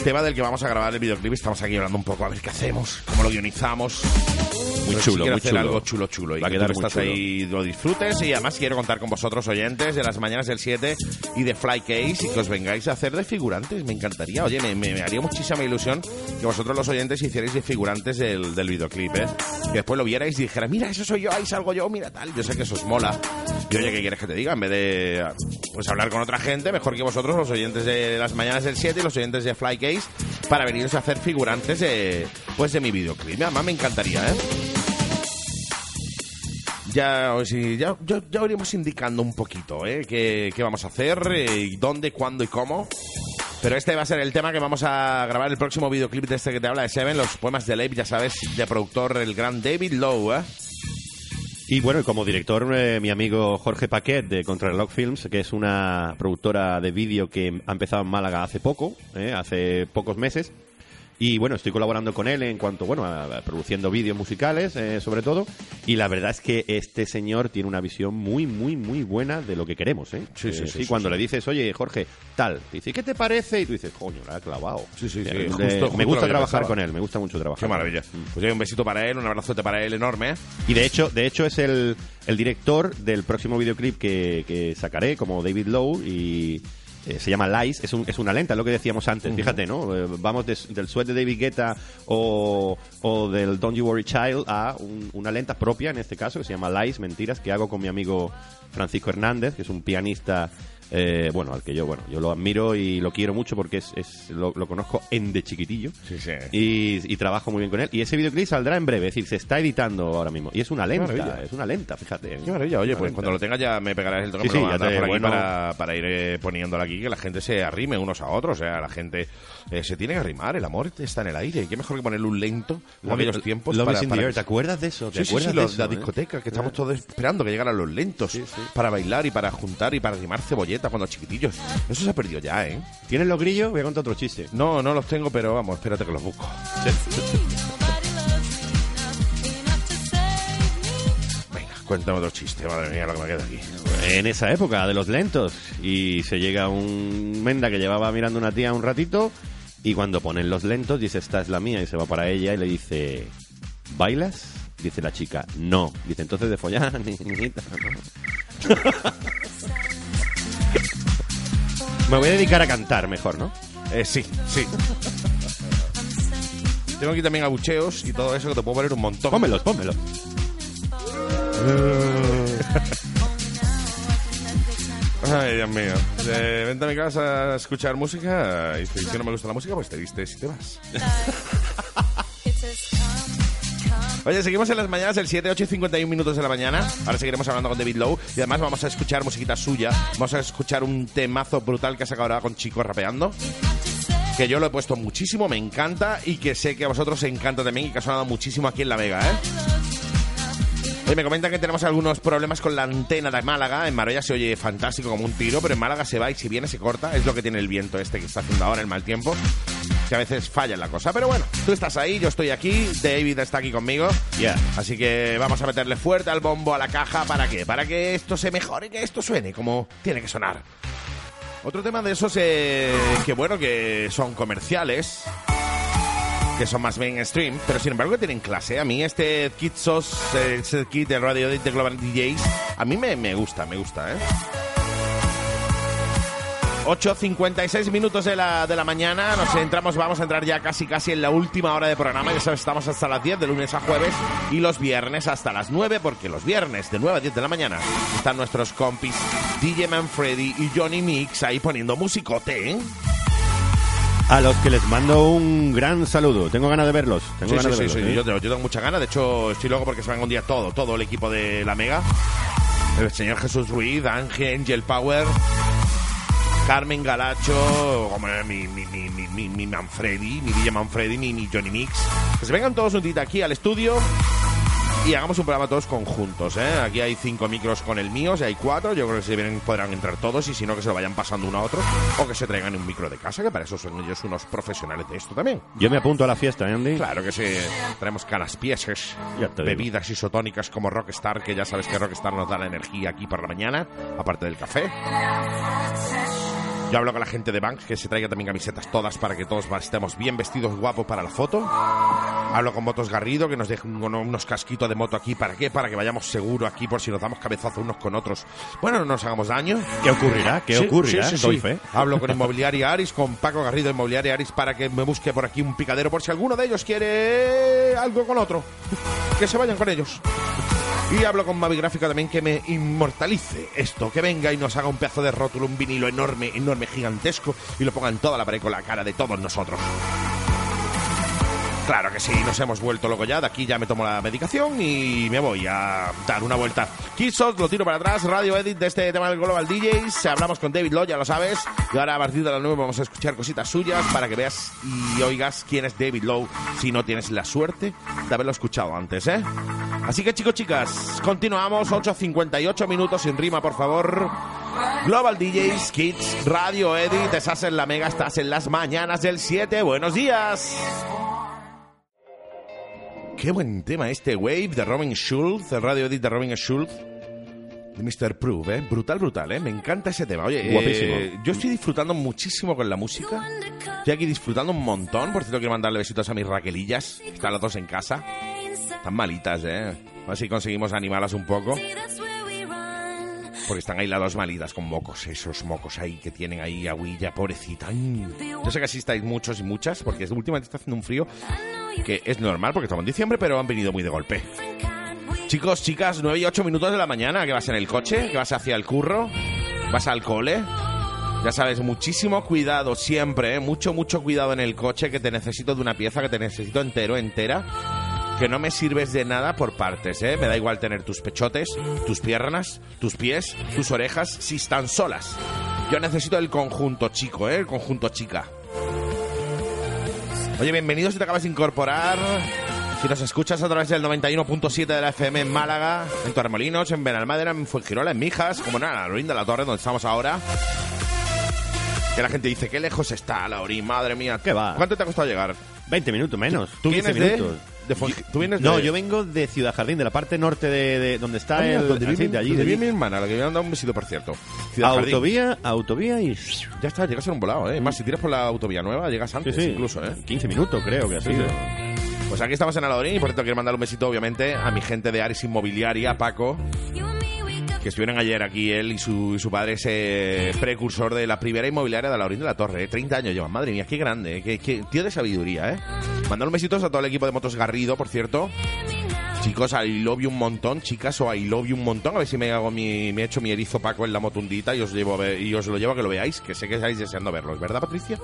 Tema del que vamos a grabar el videoclip. Estamos aquí hablando un poco a ver qué hacemos, cómo lo guionizamos. Muy chulo, quiero muy hacer chulo. algo chulo, chulo. Y Va a que quedar tú muy estás chulo. ahí lo disfrutes. Y además quiero contar con vosotros, oyentes, de las mañanas del 7 y de Flycase y que os vengáis a hacer de figurantes. Me encantaría. Oye, me, me- haría muchísima ilusión que vosotros, los oyentes, hicierais de figurantes del, del videoclip, ¿eh? Que después lo vierais y dijerais, mira, eso soy yo, ahí salgo yo, mira tal. Yo sé que eso os mola. Y oye, ¿qué quieres que te diga? En vez de pues hablar con otra gente, mejor que vosotros, los oyentes de las mañanas del 7 y los oyentes de Flycase, para veniros a hacer figurantes de, pues, de mi videoclip. Además, me encantaría, ¿eh? Ya, ya, ya, ya indicando un poquito ¿eh? qué, qué vamos a hacer, eh, y dónde, cuándo y cómo. Pero este va a ser el tema que vamos a grabar el próximo videoclip de este que te habla de Seven, los poemas de Leib, ya sabes, de productor el gran David Lowe. ¿eh? Y bueno, y como director, mi amigo Jorge Paquet de Contrarreloj Films, que es una productora de vídeo que ha empezado en Málaga hace poco, hace pocos meses. Y bueno, estoy colaborando con él en cuanto, bueno, a, a produciendo vídeos musicales, eh, sobre todo. Y la verdad es que este señor tiene una visión muy, muy, muy buena de lo que queremos, ¿eh? Sí, sí, Eh, sí, sí, cuando sí. le dices, oye, Jorge, tal, te dice, ¿qué te parece? Y tú dices, coño, la ha clavado. Sí, sí, sí, Eh, justo- justo me gusta trabajar con él, me gusta mucho trabajar. Qué maravilla. Pues hay un besito para él, un abrazote para él enorme. Y de hecho, de hecho es el, el director del próximo videoclip que, que sacaré como David Lowe y eh, se llama Lies, es, un- es una lenta, es lo que decíamos antes, fíjate, ¿no? Eh, vamos del sweat de David Guetta o, o del Don't You Worry Child a un- una lenta propia, en este caso, que se llama Lies, Mentiras, que hago con mi amigo Francisco Hernández, que es un pianista eh, bueno, al que yo, bueno, yo lo admiro y lo quiero mucho porque es, es lo, lo conozco en de chiquitillo. Sí, sí. Y, y trabajo muy bien con él. Y ese videoclip saldrá en breve, es decir, se está editando ahora mismo. Y es una lenta, maravilla. es una lenta, fíjate. Qué maravilla. Oye, Una pues lenta. cuando lo tengas ya me pegarás el toque Sí, sí, lo ya mandarás te- por aquí bueno. para, para ir eh, poniéndolo aquí, que la gente se arrime unos a otros. O sea, la gente eh, se tiene que arrimar, el amor está en el aire. Y qué mejor que ponerle un lento en Love aquellos tiempos. Para, para que. ¿Te acuerdas de eso? ¿Te Sí, acuerdas sí, de eso, la eh? discoteca, que estamos todos esperando que llegaran los lentos para bailar y para juntar y para rimar cebolletas cuando chiquitillos. Eso se ha perdido ya, ¿eh? ¿Tienes los grillos? Voy a contar otro chiste. No, no los tengo, pero vamos, espérate que los busco. Venga, cuéntame otro chiste, madre mía, lo que me queda aquí. En esa época de los lentos. Y se llega un menda que llevaba mirando una tía un ratito. Y cuando ponen los lentos, dice, esta es la mía. Y se va para ella y le dice, ¿bailas? Dice la chica, no. Dice, entonces de follar, [LAUGHS] niñita, no. [LAUGHS] Me voy a dedicar a cantar mejor, ¿no? Eh, sí, sí. Tengo aquí también abucheos y todo eso que te puedo poner un montón. Pónmelos, pónmelos. [LAUGHS] Ay, Dios mío. Eh, vente a mi casa a escuchar música y si si no me gusta la música, pues te vistes y te vas. Oye, seguimos en las mañanas del 7, 8 y 51 minutos de la mañana. Ahora seguiremos hablando con David Lowe. Y además vamos a escuchar musiquita suya. Vamos a escuchar un temazo brutal que ha sacado ahora con Chico rapeando. Que yo lo he puesto muchísimo, me encanta. Y que sé que a vosotros os encanta también y que ha sonado muchísimo aquí en La Vega, ¿eh? Oye, me comentan que tenemos algunos problemas con la antena de Málaga. En Marbella se oye fantástico como un tiro, pero en Málaga se va y si viene se corta. Es lo que tiene el viento este que está haciendo ahora, el mal tiempo. Que a veces falla la cosa. Pero bueno, tú estás ahí, yo estoy aquí, David está aquí conmigo. Ya. Así que vamos a meterle fuerte al bombo, a la caja. ¿Para qué? Para que esto se mejore, que esto suene como tiene que sonar. Otro tema de esos eh, que, bueno, que son comerciales, que son más mainstream, pero sin embargo tienen clase. A mí este kit SOS, este kit de Radio de Global DJs, a mí me, me gusta, me gusta, ¿eh? 8.56 minutos de la, de la mañana, nos entramos, vamos a entrar ya casi casi en la última hora de programa, ya sabes, estamos hasta las 10 de lunes a jueves y los viernes hasta las 9, porque los viernes de 9 a 10 de la mañana están nuestros compis DJ Manfredi y Johnny Mix ahí poniendo musicote, ¿eh? A los que les mando un gran saludo. Tengo ganas de verlos. Tengo Sí, ganas sí, de sí, verlos. sí, ¿eh? Yo, tengo, yo tengo mucha ganas. De hecho, estoy loco porque se van un día todo, todo el equipo de la Mega. El señor Jesús Ruiz, Ángel, Angel Power, Carmen Galacho, como mi, mi, mi, mi, mi, mi Manfredi, mi DJ Manfredi, mi, mi Johnny Mix. Que se vengan todos un día aquí al estudio y hagamos un programa todos conjuntos, ¿eh? Aquí hay cinco micros con el mío, si hay cuatro, yo creo que si vienen podrán entrar todos y si no que se lo vayan pasando uno a otro o que se traigan un micro de casa, que para eso son ellos unos profesionales de esto también. Yo me apunto a la fiesta, ¿eh, Andy? Claro que sí, traemos canas piezas, bebidas isotónicas como Rockstar, que ya sabes que Rockstar nos da la energía aquí por la mañana, aparte del café. Yo hablo con la gente de Bank que se traiga también camisetas todas para que todos estemos bien vestidos guapos para la foto. Hablo con Motos Garrido que nos deje un- unos casquitos de moto aquí. ¿Para qué? Para que vayamos seguro aquí por si nos damos cabezazo unos con otros. Bueno, no nos hagamos daño. ¿Qué ocurrirá? ¿Qué Sí, ocurrirá? sí, sí, fe. Hablo con Inmobiliaria Aris, con Paco Garrido Inmobiliaria Aris para que me busque por aquí un picadero por si alguno de ellos quiere algo con otro. Que se vayan con ellos. Y hablo con Mavi Gráfica también que me inmortalice esto, que venga y nos haga un pedazo de rótulo, un vinilo enorme, enorme, gigantesco y lo ponga en toda la pared con la cara de todos nosotros. Claro que sí, nos hemos vuelto loco ya. De aquí ya me tomo la medicación y me voy a dar una vuelta. Kissos, lo tiro para atrás. Radio Edit de este tema del Global DJs. Hablamos con David Lowe, ya lo sabes. Y ahora a partir de las 9 vamos a escuchar cositas suyas para que veas y oigas quién es David Lowe si no tienes la suerte de haberlo escuchado antes, ¿eh? Así que chicos, chicas, continuamos. 8.58 minutos sin rima, por favor. Global DJs, Kids, Radio Edit. Estás en la mega, estás en las mañanas del 7. Buenos días. Qué buen tema este Wave de Robin Schulz, el radio edit de Robin Schulz. De Mr. Proof, ¿eh? Brutal, brutal, ¿eh? Me encanta ese tema. Oye, Guapísimo. eh, yo estoy disfrutando muchísimo con la música. Estoy aquí disfrutando un montón. Por cierto, quiero mandarle besitos a mis raquelillas. que Están las dos en casa. Están malitas, ¿eh? A ver si conseguimos animarlas un poco. Porque están ahí las dos malitas con mocos, esos mocos ahí que tienen ahí agüilla, pobrecita. Yo sé que así estáis muchos y muchas, porque últimamente está haciendo un frío que es normal porque estamos en diciembre, pero han venido muy de golpe. Chicos, chicas, 9 y 8 minutos de la mañana, que vas en el coche, que vas hacia el curro, vas al cole. Ya sabes, muchísimo cuidado siempre, ¿eh? mucho, mucho cuidado en el coche, que te necesito de una pieza, que te necesito entero, entera. Que no me sirves de nada por partes, ¿eh? Me da igual tener tus pechotes, tus piernas, tus pies, tus orejas, si están solas. Yo necesito el conjunto chico, ¿eh? El conjunto chica. Oye, bienvenidos si te acabas de incorporar. Si nos escuchas a través del 91.7 de la FM en Málaga, en Torremolinos, en Benalmádena, en Fuengirola, en Mijas, como nada, Lorín de la Torre, donde estamos ahora. Que la gente dice, qué lejos está Laurín, madre mía. ¿Qué va? ¿Cuánto te ha costado llegar? 20 minutos menos. ¿Tú 15 vienes de, minutos. De ¿Tú vienes No, de- yo vengo de Ciudad Jardín, de la parte norte de, de donde está Ah, el donde así, vive, de allí. donde de vive mi hermana, la que me han dado un besito, por cierto. Ciudad Jardín. Autovía, autovía y... Ya está, llegas en un volado, ¿eh? Más, si tiras por la autovía nueva, llegas Sí, antes sí. incluso, ¿eh? 15 minutos creo que ha sido. Pues aquí estamos en Aladorín y por cierto quiero mandar un besito, obviamente, a mi gente de Aris Inmobiliaria, Paco, que estuvieron ayer aquí, él y su, y su padre, ese precursor de la primera inmobiliaria de Aladorín de la Torre. ¿eh? 30 años llevan, madre mía, qué grande, ¿eh? qué, tío de sabiduría, ¿eh? Mandar un besito a todo el equipo de Motos Garrido, por cierto. Chicos, I love you un montón, chicas, o I love you un montón. A ver si me hago mi, me he hecho mi erizo Paco en la motundita y os llevo a ver- y os lo llevo a que lo veáis, que sé que estáis deseando verlos, ¿verdad, Patricia?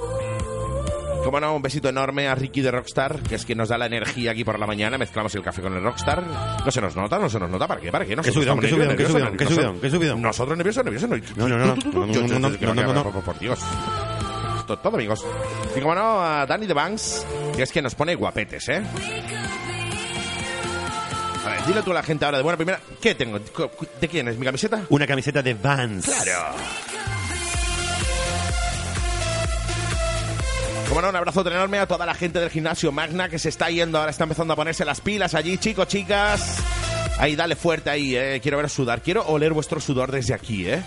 Como no, un besito enorme a Ricky de Rockstar, que es quien nos da la energía aquí por la mañana. Mezclamos el café con el Rockstar. No se nos nota, no se nos nota. ¿Para qué? ¿Para qué? Subidón, qué subidón, qué subidón, qué subidón, qué subidón. Nosotros nerviosos, nerviosos. No, no, no, no, no, no, por- Dios. Todo, amigos. Y como no, a Danny de Banks, que es quien nos pone guapetes, ¿eh? A ver, dile tú a la gente ahora de buena primera. ¿Qué tengo? ¿De quién es mi camiseta? Una camiseta de Vans. Claro. Como no, un abrazo enorme a toda la gente del gimnasio Magna que se está yendo ahora, está empezando a ponerse las pilas allí, chicos, chicas. Ahí, dale fuerte ahí, eh. Quiero ver sudar. Quiero oler vuestro sudor desde aquí, eh.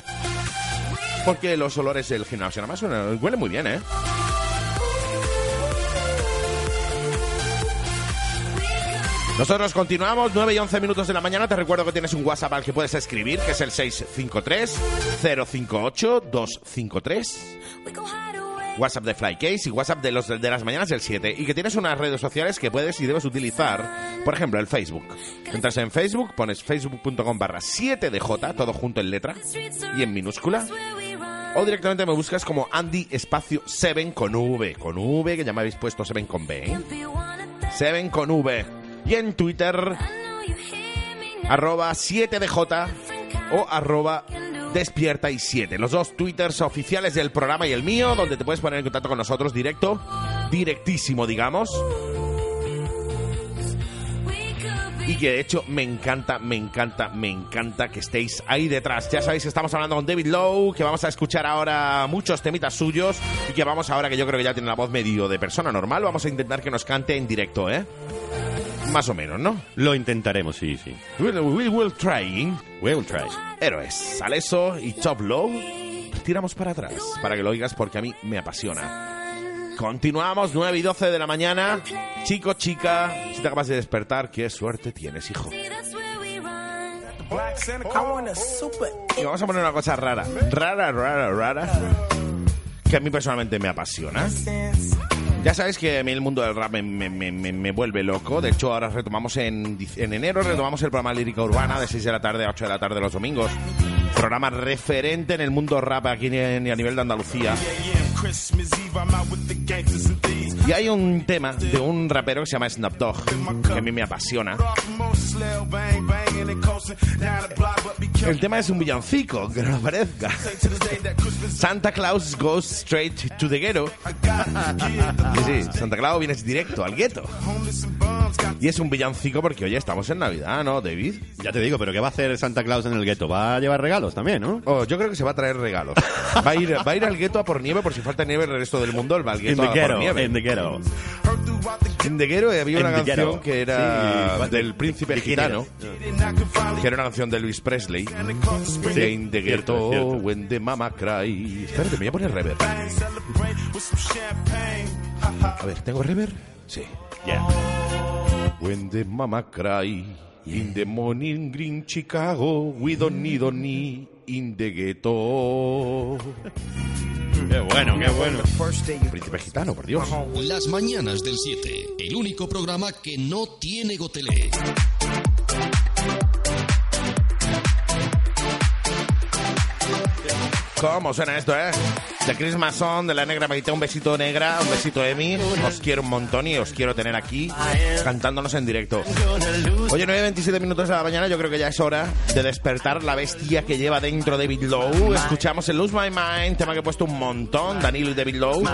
Porque los olores del gimnasio nada más huelen muy bien, eh. Nosotros continuamos, 9 y 11 minutos de la mañana. Te recuerdo que tienes un WhatsApp al que puedes escribir, que es el 653-058-253. WhatsApp de Flycase y WhatsApp de los de las mañanas del 7. Y que tienes unas redes sociales que puedes y debes utilizar. Por ejemplo, el Facebook. Entras en Facebook, pones facebook.com barra 7DJ, todo junto en letra y en minúscula. O directamente me buscas como Andy Espacio 7 con V. Con V, que ya me habéis puesto 7 con B. ¿eh? 7 con V. Y en Twitter, arroba 7DJ o arroba despierta y 7. Los dos twitters oficiales del programa y el mío, donde te puedes poner en contacto con nosotros directo, directísimo, digamos. Y que de hecho me encanta, me encanta, me encanta que estéis ahí detrás. Ya sabéis que estamos hablando con David Lowe, que vamos a escuchar ahora muchos temitas suyos y que vamos ahora, que yo creo que ya tiene la voz medio de persona normal, vamos a intentar que nos cante en directo, ¿eh? Más o menos, ¿no? Lo intentaremos, sí, sí. We, we will try. We'll try. Héroes, Saleso y Top Low. Tiramos para atrás para que lo oigas porque a mí me apasiona. Continuamos, 9 y 12 de la mañana. Chico, chica, si te acabas de despertar, qué suerte tienes, hijo. Y vamos a poner una cosa rara. Rara, rara, rara. Que a mí personalmente me apasiona. Ya sabes que a mí el mundo del rap me, vuelve loco. De hecho, ahora retomamos en enero, retomamos el programa Lírica Urbana de 6 de la tarde a 8 de la tarde los domingos. Programa referente en el mundo rap aquí en- a nivel de Andalucía. Y hay un tema de un rapero que se llama Snap Dogg, que a mí me apasiona. El tema es un villancico, que no lo parezca. Santa Claus goes straight to the ghetto. [LAUGHS] Sí, sí, Santa Claus vienes directo al gueto. Y es un villancico porque, oye, estamos en Navidad, ¿no, David? Ya te digo, pero ¿qué va a hacer Santa Claus en el gueto? Va a llevar regalos también, ¿no? Oh, yo creo que se va a traer regalos. Va a ir, va a ir al gueto a por nieve por si falta nieve en el resto del mundo. Él va al gueto the a ghetto, por nieve. in the ghetto. En The Ghetto había En una canción ghetto. que era Sí, del príncipe gitano, que era una canción de Elvis Presley. Que in the ghetto, cierto. when the mama cry. Espérate, me voy a poner reverb. A ver, ¿tengo reverb? Sí. Yeah. When the mama cry, in the morning green Chicago, we don't need any in the ghetto. Qué bueno, qué bueno. Príncipe gitano, por Dios. Las mañanas del 7, el único programa que no tiene gotelé. ¿Cómo suena esto, eh? The Christmas Song de la negra Maite. Un besito negra, un besito Emi. Os quiero un montón y os quiero tener aquí cantándonos en directo. Oye, 9.27 minutos de la mañana, yo creo que ya es hora de despertar la bestia que lleva dentro David Lowe. Escuchamos el Lose My Mind, tema que he puesto un montón, Danilo y David Lowe.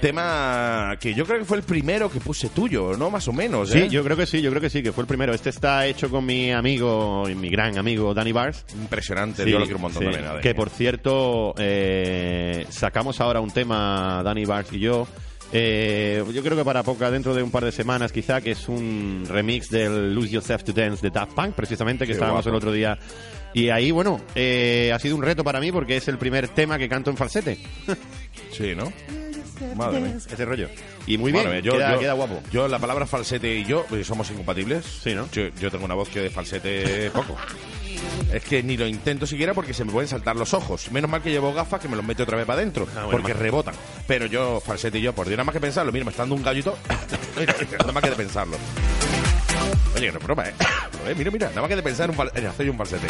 Tema que yo creo que fue el primero que puse tuyo, ¿no? Más o menos, ¿eh? Sí, yo creo que sí, yo creo que sí, que fue el primero. Este está hecho con mi amigo, y mi gran amigo Danny Bars. Impresionante, Sí, yo lo quiero un montón sí. también. Que por cierto, eh, sacamos ahora un tema, Danny Bars y yo. eh, yo creo que para poca, dentro de un par de semanas quizá, que es un remix del Lose Yourself to Dance de Daft Punk, precisamente, que Qué estábamos guapo. el otro día. Y ahí, bueno, eh, ha sido un reto para mí porque es el primer tema que canto en falsete. [LAUGHS] Sí, ¿no? Madre mía. Ese rollo. Y muy bien, mía, yo, queda, yo- queda guapo. Yo, la palabra falsete y yo eh, somos incompatibles. Sí, ¿no? Yo, yo tengo una voz que de falsete poco. [LAUGHS] Es que ni lo intento siquiera porque se me pueden saltar los ojos. Menos mal que llevo gafas que me los mete otra vez para adentro. Ah, bueno, porque más- rebotan. Pero yo, falsete y yo, por Dios, nada más que pensarlo. Mira, me está dando un gallito. [LAUGHS] nada más que de pensarlo. Oye, que no es broma, ¿eh? [COUGHS] Eh, Mira, mira, nada más que de pensar en, un en hacer un falsete.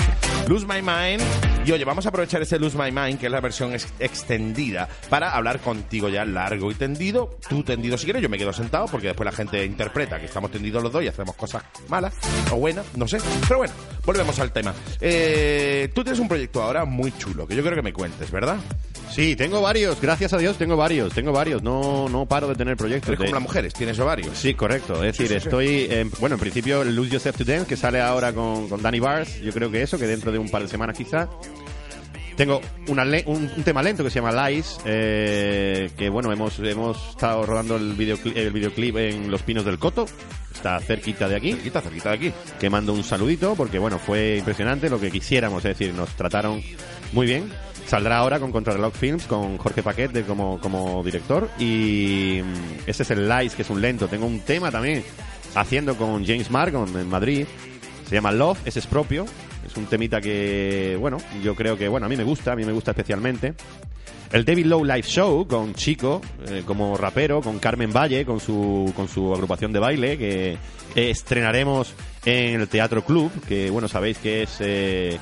Lose My Mind. Y oye, vamos a aprovechar ese Lose My Mind, que es la versión ex- extendida, para hablar contigo ya largo y tendido. Tú tendido si quieres, yo me quedo sentado, porque después la gente interpreta que estamos tendidos los dos y hacemos cosas malas o buenas, no sé. Pero bueno, volvemos al tema. Eh, tú tienes un proyecto ahora muy chulo, que yo creo que me cuentes, ¿verdad? Sí, tengo varios, gracias a Dios tengo varios, tengo varios. No, no paro de tener proyectos. Eres de- como las mujeres, tienes ovarios. Sí, correcto. Es decir, Sí, sí, sí. estoy. en- bueno, en principio, el Lose Yourself to Dance, que sale ahora con, con Danny Bars. Yo creo que eso, que dentro de un par de semanas quizá. Tengo una le- un, un tema lento que se llama Lies, eh, que bueno, hemos, hemos estado rodando el videoclip, el videoclip en Los Pinos del Coto. Está cerquita de aquí. Cerquita, cerquita de aquí. Que mando un saludito porque bueno, fue impresionante lo que quisiéramos, es decir, nos trataron muy bien. Saldrá ahora con Contrarreloj Films, con Jorge Paquet de, como, como director. Y mm, ese es el Lies, que es un lento. Tengo un tema también haciendo con James Margon en Madrid. Se llama Love, ese es propio. Es un temita que, bueno, yo creo que, bueno, a mí me gusta, a mí me gusta especialmente. El David Lowe Live Show con Chico eh, como rapero, con Carmen Valle con su, con su agrupación de baile que estrenaremos en el Teatro Club, que bueno, sabéis que es eh,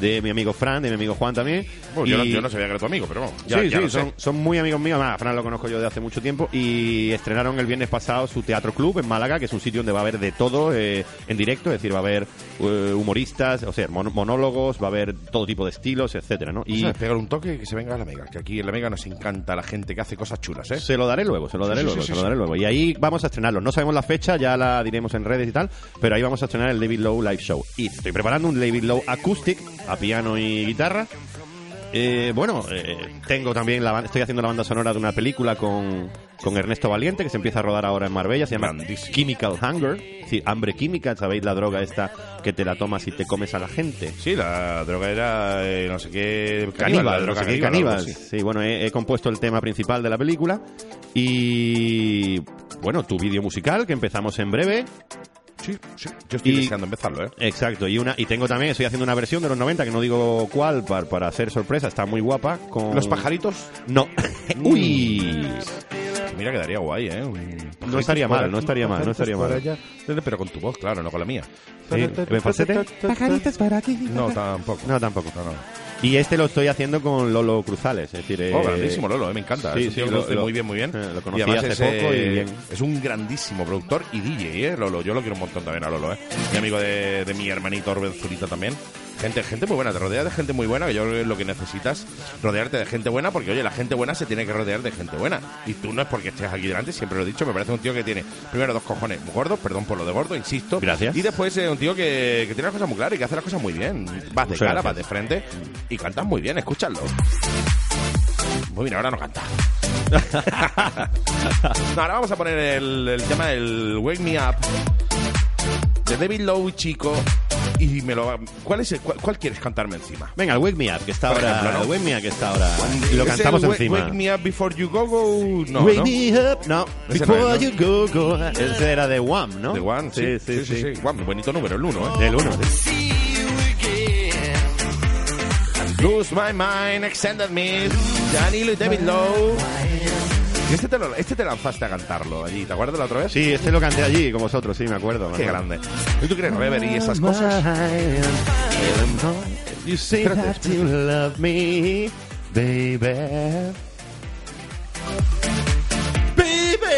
de mi amigo Fran, de mi amigo Juan también. Bueno, yo, no, Y- yo no sabía que era tu amigo, pero vamos. Ya, sí, ya son, son muy amigos míos. Además, a Fran lo conozco yo de hace mucho tiempo. Y estrenaron el viernes pasado su Teatro Club en Málaga, que es un sitio donde va a haber de todo eh, en directo. Es decir, va a haber eh, humoristas, o sea, mon- monólogos, va a haber todo tipo de estilos, etcétera, ¿no? Y. Pegar un toque y que se venga a la Mega. Que aquí en la Mega nos encanta la gente que hace cosas chulas, ¿eh? se lo daré luego, se lo daré Sí, luego, sí, se lo daré luego. Y ahí vamos a estrenarlo. No sabemos la fecha, ya la diremos en redes y tal, pero ahí vamos a estrenar el David Lowe Live Show. Y estoy preparando un David Lowe Acoustic a piano y guitarra. Eh, bueno, eh, tengo también la estoy haciendo la banda sonora de una película con, con Ernesto Valiente que se empieza a rodar ahora en Marbella, se llama Grandísimo. Chemical Hunger, decir, hambre química, ¿sabéis la droga esta que te la tomas y te comes a la gente? Sí, la droga era eh, no sé qué... Caníbal, no sé qué, caníbal. Sí, bueno, he, he compuesto el tema principal de la película y bueno, tu vídeo musical que empezamos en breve. Sí, sí. Yo estoy Y- deseando empezarlo, ¿eh? Exacto, y una y tengo también, estoy haciendo una versión de los 90 que no digo cuál para, para hacer sorpresa, está muy guapa con ¿Los pajaritos? No. [LAUGHS] Uy. Mira, quedaría guay, ¿eh? Pajaritos estaría mal, no estaría mal, no estaría mal. Pero con tu voz, claro, no con la mía. Sí, ¿me falsete? Pajaritos para aquí. No, tampoco. No, tampoco. No, no. Y este lo estoy haciendo con Lolo Cruzales, es decir, Oh, eh, grandísimo, Lolo, eh, me encanta. sí, sí, lo- lo- muy bien, muy bien. eh, lo Y conocí además hace es, poco y bien. Es un grandísimo productor y DJ, ¿eh? Lolo. Yo lo quiero un montón también a Lolo, ¿eh? Mi amigo de, de mi hermanito Orbel Zurita también. Gente, gente muy buena, te rodeas de gente muy buena, que yo creo que es lo que necesitas, rodearte de gente buena, porque oye, la gente buena se tiene que rodear de gente buena. Y tú no es porque estés aquí delante, siempre lo he dicho, me parece un tío que tiene, primero, dos cojones muy gordos, perdón por lo de gordo, insisto. Gracias. Y después eh, un tío que, que tiene las cosas muy claras y que hace las cosas muy bien. Vas de Muchas cara, gracias. vas de frente y cantas muy bien, escúchalo. Muy bien, ahora no canta. [LAUGHS] No, ahora vamos a poner el, el tema del Wake Me Up de David Lowe, chico. Y me lo ¿Cuál es el- cuál, cuál quieres cantarme encima? Venga, el Wake Me Up, que está Por ahora. ejemplo, ¿no? el Wake Me Up, que está ahora. Y lo ¿Es cantamos el encima. Wake Me Up Before You Go Go. No, Wake ¿no? me up, no, before you go, go. Ese era de One, ¿no? The One, sí. Sí, sí, sí. Guau, muy bonito número, el 1, ¿eh? Del uno. Lose My Mind, Extended Mix, Danilo y David Lowe. Este, este te, lanzaste a cantarlo allí, ¿te acuerdas de la otra vez? Sí, este lo canté allí con vosotros, sí, me acuerdo. Qué grande. Tú crees Rever y esas cosas? You say you love me, baby. Baby.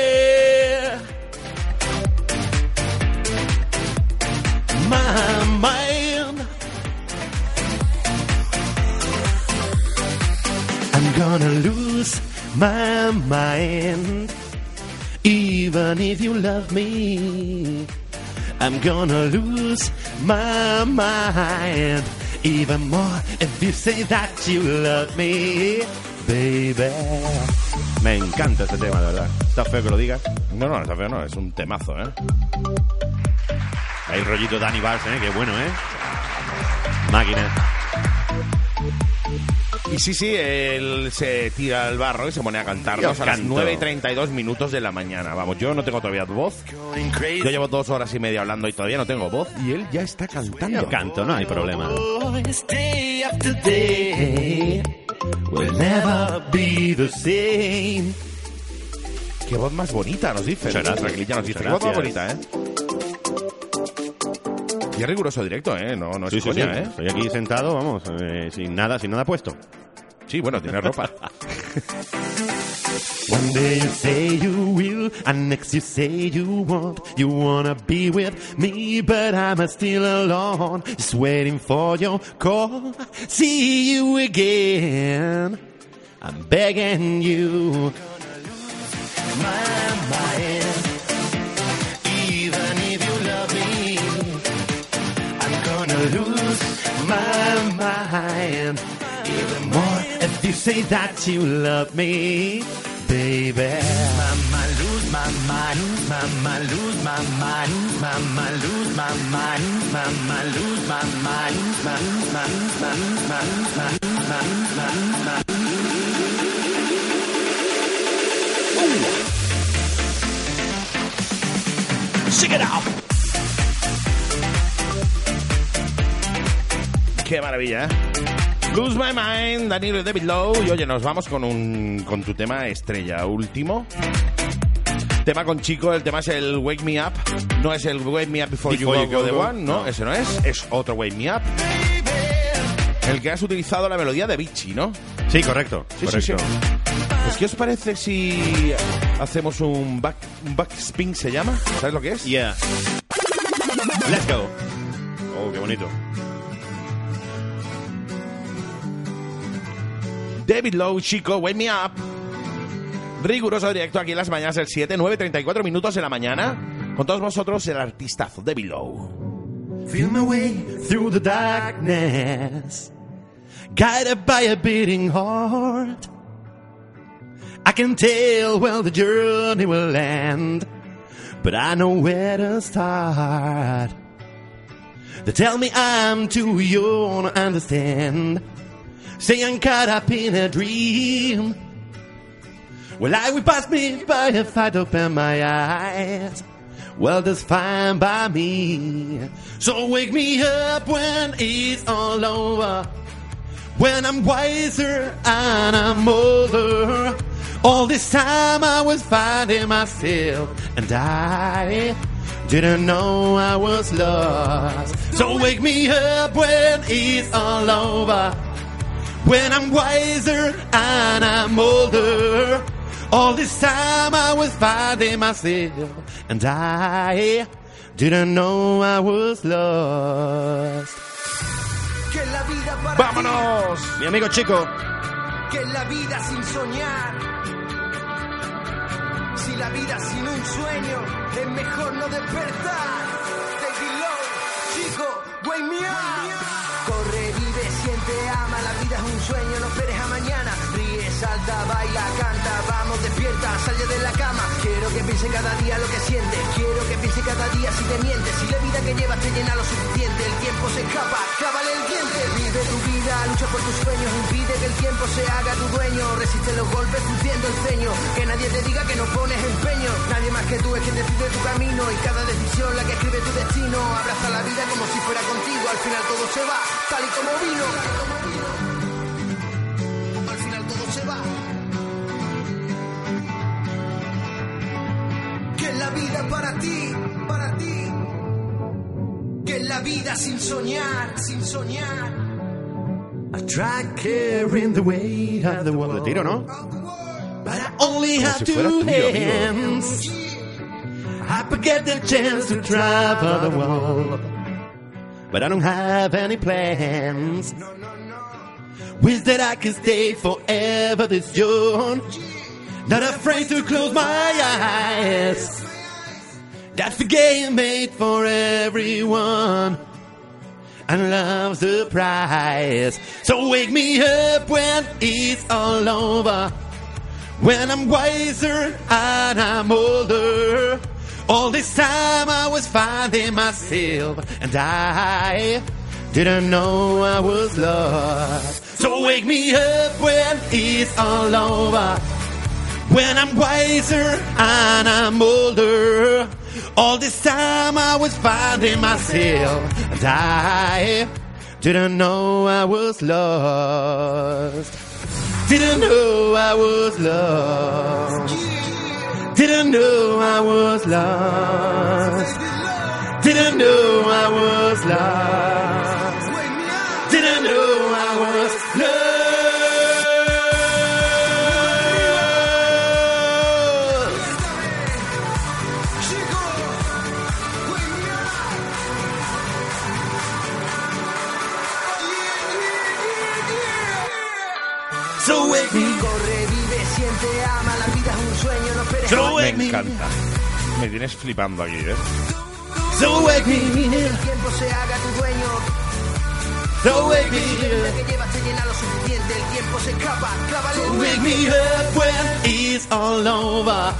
I'm gonna lose my mind. Even if you love me, I'm gonna lose my mind. Even more if you say that you love me, baby. Me encanta este tema, de verdad. Está feo que lo digas. No, no, está feo, no, es un temazo, ¿eh? Hay rollito Danny Bars, ¿eh? Qué bueno, ¿eh? Máquina. Y sí, sí, él se tira al barro y se pone a cantarnos Yo a las canto. 9 y 32 minutos de la mañana. Vamos, yo no tengo todavía voz. Yo llevo dos horas y media hablando y todavía no tengo voz. Y él ya está cantando. Yo canto, no hay problema. Qué voz más bonita, nos dice. Qué voz más bonita, ¿eh? Y es riguroso directo, ¿eh? No, no es Sí, coña, sí. ¿eh? Estoy aquí sentado, vamos, eh, sin nada, sin nada puesto. Sí, bueno, tiene ropa. [LAUGHS] One day you say you will, and next you say you won't. You wanna be with me, but I'm still alone, just waiting for your call. See you again. I'm begging you. My mind, lose my mind even more if you say that you love me, baby. Mama, lose my mind, mama, lose my mind, mama, lose my mind, mama, lose my mind, mama, mama, mama, mama, mama, mama. check it out. Qué maravilla, ¿eh? Lose My Mind, Danilo y David Lowe. Y oye, nos vamos con, un, con tu tema estrella último. Tema con chico, el tema es el Wake Me Up. No es el Wake Me Up Before, Before You Go, Go the. One, ¿no? No. Ese no es. Es otro Wake Me Up. El que has utilizado la melodía de Vichy, ¿no? Sí, correcto. Sí, sí, correcto. sí. Pues, ¿qué os parece si hacemos un back, un backspin, se llama? ¿Sabes lo que es? Yeah. Let's go. Oh, qué bonito. David Lowe, chico, Wake Me Up. Riguroso directo aquí en las mañanas del 7, 9, 34 minutos de la mañana. Con todos vosotros, el artistazo David Lowe. Feel my way through the darkness, guided by a beating heart. I can tell where the journey will end, but I know where to start. They tell me I'm too young to understand. Say I'm caught up in a dream. Well, I will pass me by if I'd open my eyes. Well, that's fine by me. So wake me up when it's all over. When I'm wiser and I'm older. All this time I was finding myself and I didn't know I was lost. So wake me up when it's all over. When I'm wiser and I'm older. All this time I was finding myself and I didn't know I was lost. Que la vida para ¡Vámonos! Mi amigo chico. ti, que la vida sin soñar. Si la vida sin un sueño es mejor no despertar. Take it low, chico, wake me up. Corre, ama. La vida es un sueño, no esperes salta, baila, canta. Vamos, despierta, sal ya de la cama. Quiero que piense cada día lo que sientes. Quiero que piense cada día si te mientes. Si la vida que llevas te llena lo suficiente. El tiempo se escapa, cábale el diente. Vive tu vida, lucha por tus sueños. Impide que el tiempo se haga tu dueño. Resiste los golpes, cumpliendo el ceño. Que nadie te diga que no pones empeño. Nadie más que tú es quien decide tu camino. Y cada decisión la que escribe tu destino. Abraza la vida como si fuera contigo. Al final todo se va, tal y como vino. Es la vida para ti, para ti. Que es la vida sin soñar, sin soñar. I tried carrying the weight of the world. Le tiro, ¿no? But I only Como have si two tuyo, amigo. hands. I forget the chance to travel the world. But I don't have any plans. Wish that I could stay forever this young. Not afraid to close my eyes. That's the game made for everyone. And love's the prize. So wake me up when it's all over. When I'm wiser and I'm older. All this time I was finding myself and I didn't know I was lost. So wake me up when it's all over. When I'm wiser and I'm older. All this time I was finding myself and I didn't know I was lost. Didn't know I was lost. Didn't know I was lost. Didn't know I was lost. Didn't know I was Me encanta. Me tienes flipando aquí, ¿eh? so wake me, que el tiempo se haga tu dueño. so wake me. La que llevas te llena lo suficiente, el tiempo se escapa, clávale el Wake me up when it's all over.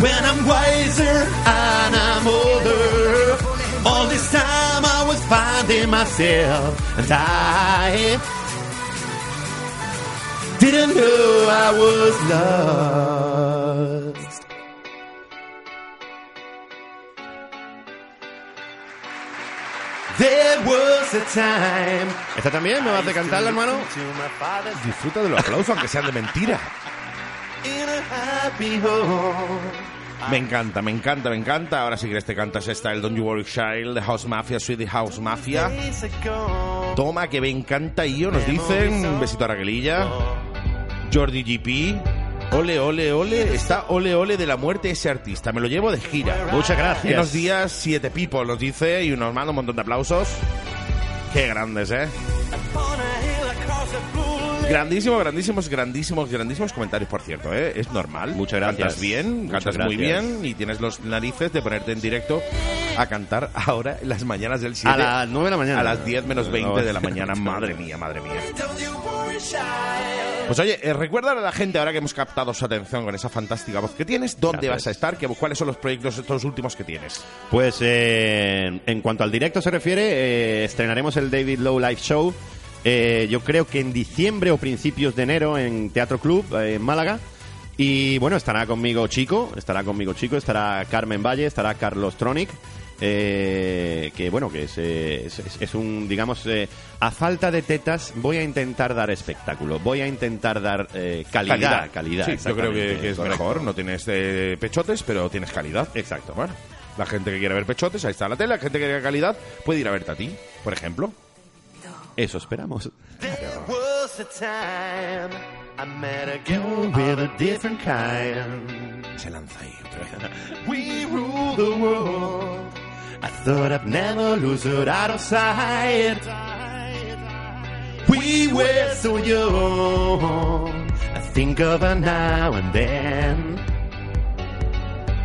When I'm wiser and I'm older. All this time I was finding myself and I didn't know I was lost. There was a time. ¿Esta también me vas a cantarla, hermano? [LAUGHS] Disfruta de los aplausos, aunque sean de mentira. In a happy home. Me encanta, me encanta, me encanta. Ahora si quieres te cantas esta, el Don't You Worry Child, The House Mafia, Sweetie House Mafia. Toma, que me encanta. Y yo nos dicen, un besito a Raquelilla. Jordi GP. Ole, ole, ole. Está ole, ole de la muerte ese artista. Me lo llevo de gira. Muchas gracias. Buenos días, siete people, nos dice. Y nos manda un montón de aplausos. Qué grandes, ¿eh? Grandísimos, grandísimos, grandísimos, grandísimos comentarios, por cierto, ¿eh? Es normal. Muchas gracias. Cantas bien, Muchas cantas muy gracias. bien y tienes los narices de ponerte en directo a cantar ahora en las mañanas del 7. A las 9 de la mañana. A las 10 menos 20 de la mañana. Madre mía, madre mía. Pues oye, eh, recuerda a la gente ahora que hemos captado su atención con esa fantástica voz que tienes, ¿dónde Gracias. vas a estar? ¿Qué- ¿Cuáles son los proyectos estos últimos que tienes? Pues eh, en cuanto al directo se refiere, eh, estrenaremos el David Lowe Live Show. yo creo que en diciembre o principios de enero en Teatro Club en Málaga. Y bueno, estará conmigo Chico, estará conmigo Chico, estará Carmen Valle, estará Carlos Tronic. Eh, que bueno, que es, eh, es- es- es un, digamos, eh, a falta de tetas voy a intentar dar espectáculo, voy a intentar dar eh, calidad, calidad. Sí, yo creo que, que es correcto. mejor. No tienes eh, pechotes, pero tienes calidad. Exacto. Bueno, la gente que quiere ver pechotes, ahí está la tele. La gente que quiere calidad puede ir a verte a ti, por ejemplo. Eso esperamos. Se lanza ahí otra vez. We rule the world. I thought I'd never lose it out of sight. We were so young. I think of her now and then.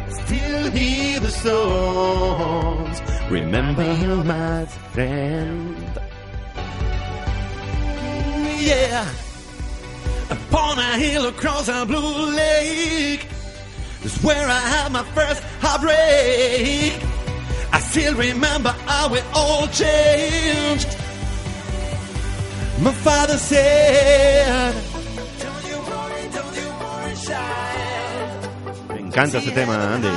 Still hear the songs. Remember you, my friend. Yeah. Upon a hill across a blue lake is where I had my first heartbreak. I still remember how we all changed. My father said. Me encanta ese tema, Andy.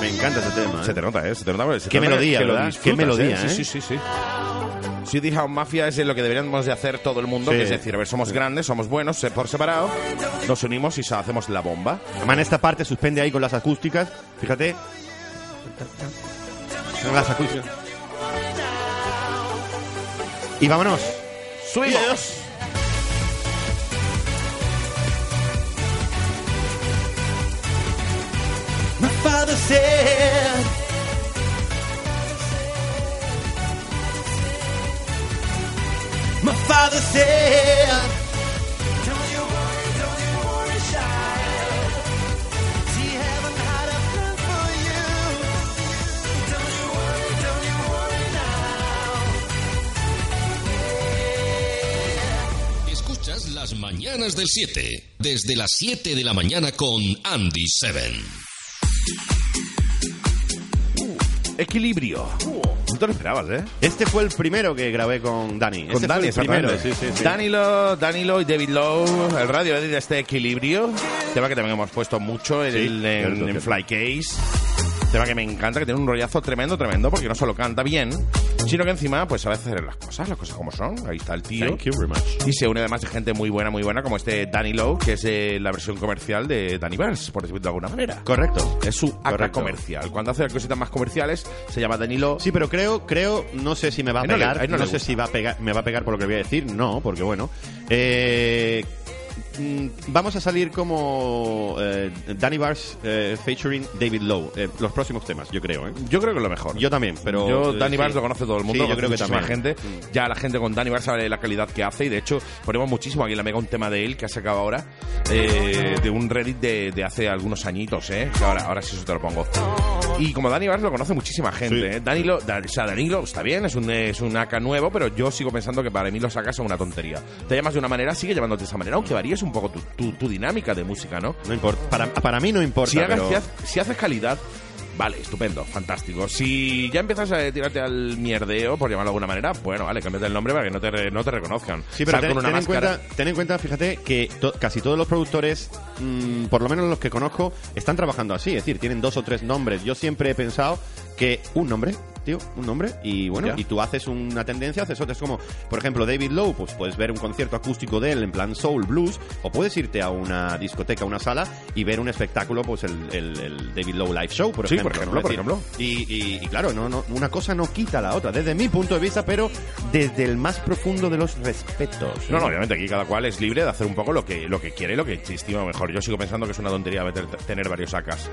Me encanta ese tema. Se te nota, ¿eh? Se te nota, se te Qué nota melodía, que lo ¿verdad? Qué melodía, ¿eh? Sí, sí, sí, sí. City House Mafia es lo que deberíamos de hacer todo el mundo, Sí. que es decir, a ver, somos grandes, somos buenos, por separado, nos unimos y hacemos la bomba. Además, en esta parte suspende ahí con las acústicas. Fíjate. Acústicas. Y vámonos. ¡Subimos! My father said. My father said, las mañanas del 7, desde las 7 de la mañana con Andy 7. Equilibrio. No te lo esperabas, ¿eh? Este fue el primero que grabé con Dani. Con este Dani, fue el primero, sí, sí, sí. Danilo, Danilo y David Lowe, el radio de este equilibrio. Tema que también hemos puesto mucho en, Sí, el- en- en. Flycase. Tema que me encanta, que tiene un rollazo tremendo, tremendo, porque no solo canta bien, sino que encima pues sabe hacer las cosas, las cosas como son. Ahí está el tío. Thank you very much. Y se une además de gente muy buena, muy buena, como este Danny Lowe, que es eh, la versión comercial de Danny Burns, por decirlo de alguna manera. Correcto. Es su Correcto. comercial. Cuando hace cositas más comerciales, se llama Danny Lowe. Sí, pero creo, creo, no sé si me va a Ahí no le- pegar, no no, le sé si va a pegar, me va a pegar por lo que voy a decir, no, porque bueno, eh, vamos a salir como eh, Danny Bars eh, featuring David Lowe, eh, los próximos temas, yo creo, ¿eh? Yo creo que es lo mejor. Yo también, pero Yo, eh, Danny sí. Bars lo conoce todo el mundo. Sí, yo creo que también. gente. Ya la gente con Danny Bars sabe la calidad que hace y de hecho ponemos muchísimo aquí en la Mega un tema de él que ha sacado ahora eh, de un Reddit de, de hace algunos añitos, ¿eh? Que ahora, ahora sí eso te lo pongo. Y como Danny Bars lo conoce muchísima gente, Sí. Danilo, Da- o sea, Danilo está bien, es un, es un AK nuevo, pero yo sigo pensando que para mí los AK son una tontería. Te llamas de una manera, sigue llamándote de esa manera, aunque varíes un poco tu, tu, tu dinámica de música, ¿no? No importa, para, para mí no importa, Si, hagas- pero- si haces calidad, vale, estupendo, fantástico. Si ya empiezas a tirarte al mierdeo, por llamarlo de alguna manera, bueno, vale, cámbiate el nombre para que no te, re- no te reconozcan. Sí, pero ten, en cuenta, ten en cuenta, fíjate, que to- casi todos los productores, mm, por lo menos los que conozco, están trabajando así. Es decir, tienen dos o tres nombres. Yo siempre he pensado que un nombre, tío, un nombre, y bueno, Ya. y tú haces una tendencia, haces otra. Es como, por ejemplo, David Lowe, pues puedes ver un concierto acústico de él en plan soul, blues, o puedes irte a una discoteca, a una sala, y ver un espectáculo, pues el, el- el David Lowe Live Show, por Sí, ejemplo. por ejemplo, por ejemplo. y, y- y claro, no, no, una cosa no quita la otra, desde mi punto de vista, pero desde el más profundo de los respetos. No, no, obviamente aquí cada cual es libre de hacer un poco lo que, lo que quiere lo que estima mejor. Yo sigo pensando que es una tontería tener varios sacas.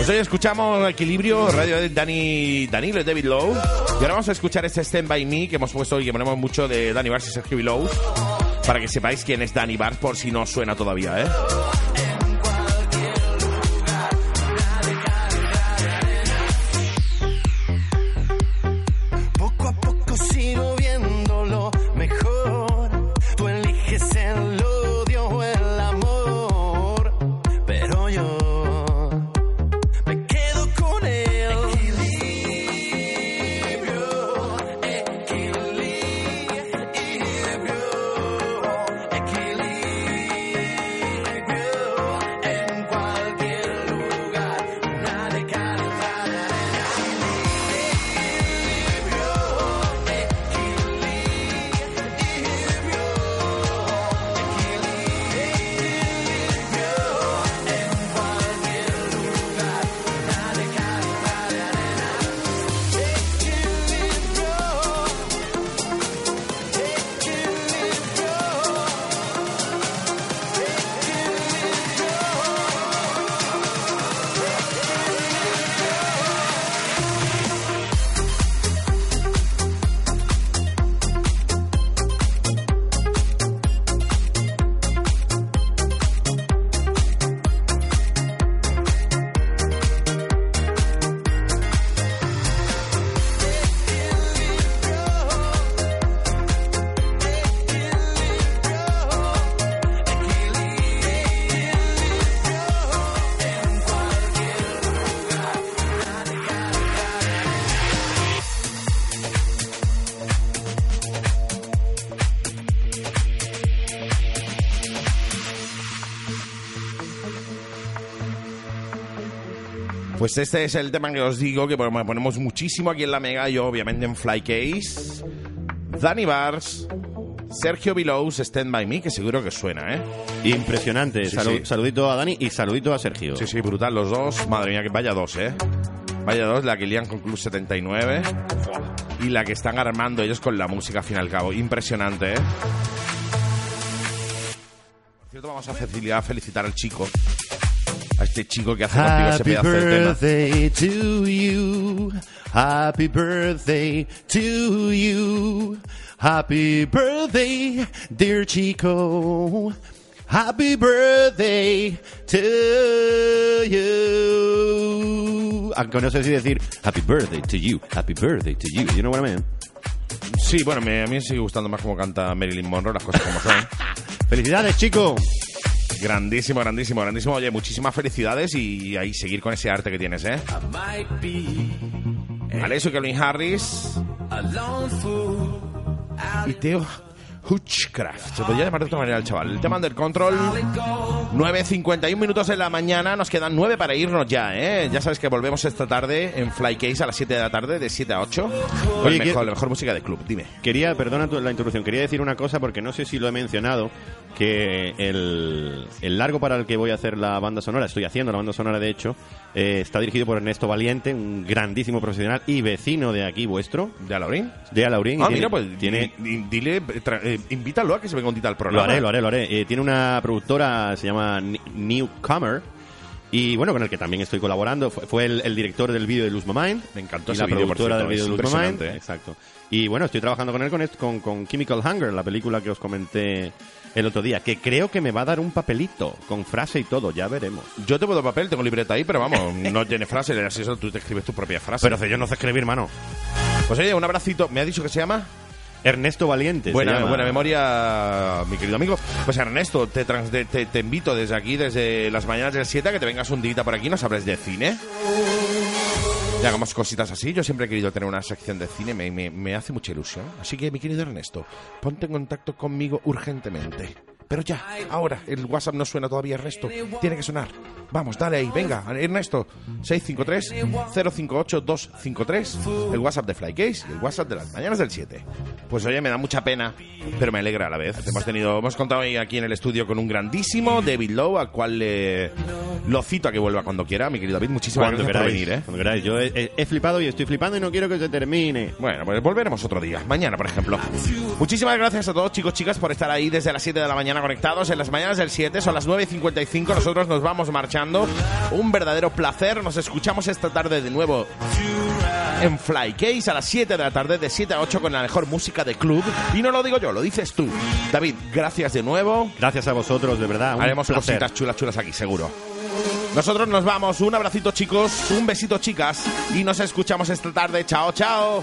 Pues hoy escuchamos Equilibrio, radio de Dani, Danilo David Lowe. Y ahora vamos a escuchar este Stand By Me que hemos puesto y que ponemos mucho de Danny Bars y Sergio Lowe. Para que sepáis quién es Danny Bars por si no suena todavía, ¿eh? Pues este es el tema que os digo, que pon- ponemos muchísimo aquí en la Mega, yo obviamente en Flycase. Danny Bars, Sergio Belows, Stand By Me, que seguro que suena, ¿eh? Impresionante. Sí, Salu- sí. Saludito a Dani y saludito a Sergio. Sí, sí, brutal, los dos. Madre mía, que vaya dos, ¿eh? Vaya dos, la que lían con Club 79 y la que están armando ellos con la música, al fin y al cabo. Impresionante, ¿eh? Por cierto, vamos a felicitar, a felicitar al chico. Este chico que hace contigo ese Happy pedazo de tema. birthday to you. Happy birthday to you. Happy birthday, dear Chico. Happy birthday to you. Aunque no sé si decir happy birthday to you, happy birthday to you. You know what I mean? Sí, bueno, me- a mí me sigue gustando más como canta Marilyn Monroe, las cosas como son. [LAUGHS] Felicidades, chico. Grandísimo, grandísimo, grandísimo. Oye, muchísimas felicidades y ahí seguir con ese arte que tienes, ¿eh? Vale, eso Kelvin Harris. Y Theo Hutchcraft. Se podría llamar de otra manera el chaval. El tema del control. 9.51 minutos de la mañana. Nos quedan 9 para irnos ya, ¿eh? Ya sabes que volvemos esta tarde en Flycase a las 7 de la tarde, de 7 a 8. Con Oye, el ¿qué- mejor, la mejor música de club. Dime. Quería, perdona la interrupción, quería decir una cosa porque no sé si lo he mencionado, que el, el largo para el que voy a hacer la banda sonora, estoy haciendo la banda sonora de hecho, eh, está dirigido por Ernesto Valiente, un grandísimo profesional y vecino de aquí vuestro, ¿De Alaurín? de Alaurín. y Ah, tiene- mira, pues tiene, di- di- dile, tra- eh, invítalo a que se venga un día al Lo programa. haré, lo haré, lo haré. Eh, tiene una productora, se llama Newcomer. Y bueno, con el que también estoy colaborando. Fue, fue el, el director del vídeo de Lose My Mind. Me encantó y ese la vídeo, por productora cierto, del vídeo de Lose My Mind. ¿eh? Exacto. Y bueno, estoy trabajando con él con, con, con Chemical Hunger, la película que os comenté el otro día. Que creo que me va a dar un papelito con frase y todo, ya veremos. Yo te puedo papel, tengo libreta ahí, pero vamos, [LAUGHS] no tiene frase, das eso, tú te escribes tu propia frase. Pero yo no sé escribir, hermano. Pues oye, un abracito. ¿Me ha dicho que se llama? Ernesto Valiente. Buena, buena memoria, mi querido amigo. Pues Ernesto, te, trans- te, te invito desde aquí, desde las mañanas del 7, a que te vengas un día por aquí, nos hables de cine. Y hagamos cositas así. Yo siempre he querido tener una sección de cine, me, me- me hace mucha ilusión. Así que, mi querido Ernesto, ponte en contacto conmigo urgentemente. Pero ya, ahora, el WhatsApp no suena todavía, Ernesto. Tiene que sonar. Vamos, dale ahí, venga, Ernesto. 653-058-253. El WhatsApp de Flykcase y el WhatsApp de las mañanas del 7. Pues oye, me da mucha pena, pero me alegra a la vez. Hemos tenido, hemos contado hoy aquí en el estudio con un grandísimo David Lowe, al cual le, lo cito a que vuelva cuando quiera, mi querido David. Muchísimas Cuando gracias queráis, por venir, ¿eh? cuando queráis. Yo he, he- flipado y estoy flipando y no quiero que se termine. Bueno, pues volveremos otro día, mañana, por ejemplo. Muchísimas gracias a todos, chicos, chicas, por estar ahí desde las 7 de la mañana conectados. En las mañanas del 7 son las 9.55. Nosotros nos vamos marchando. Un verdadero placer. Nos escuchamos esta tarde de nuevo en Flycase a las 7 de la tarde, de 7 a 8, con la mejor música de club. Y no lo digo yo, lo dices tú. David, gracias de nuevo. Gracias a vosotros, de verdad. Un Haremos placer. cositas chulas, chulas aquí, seguro. Nosotros nos vamos. Un abracito, chicos. Un besito, chicas. Y nos escuchamos esta tarde. Chao, chao.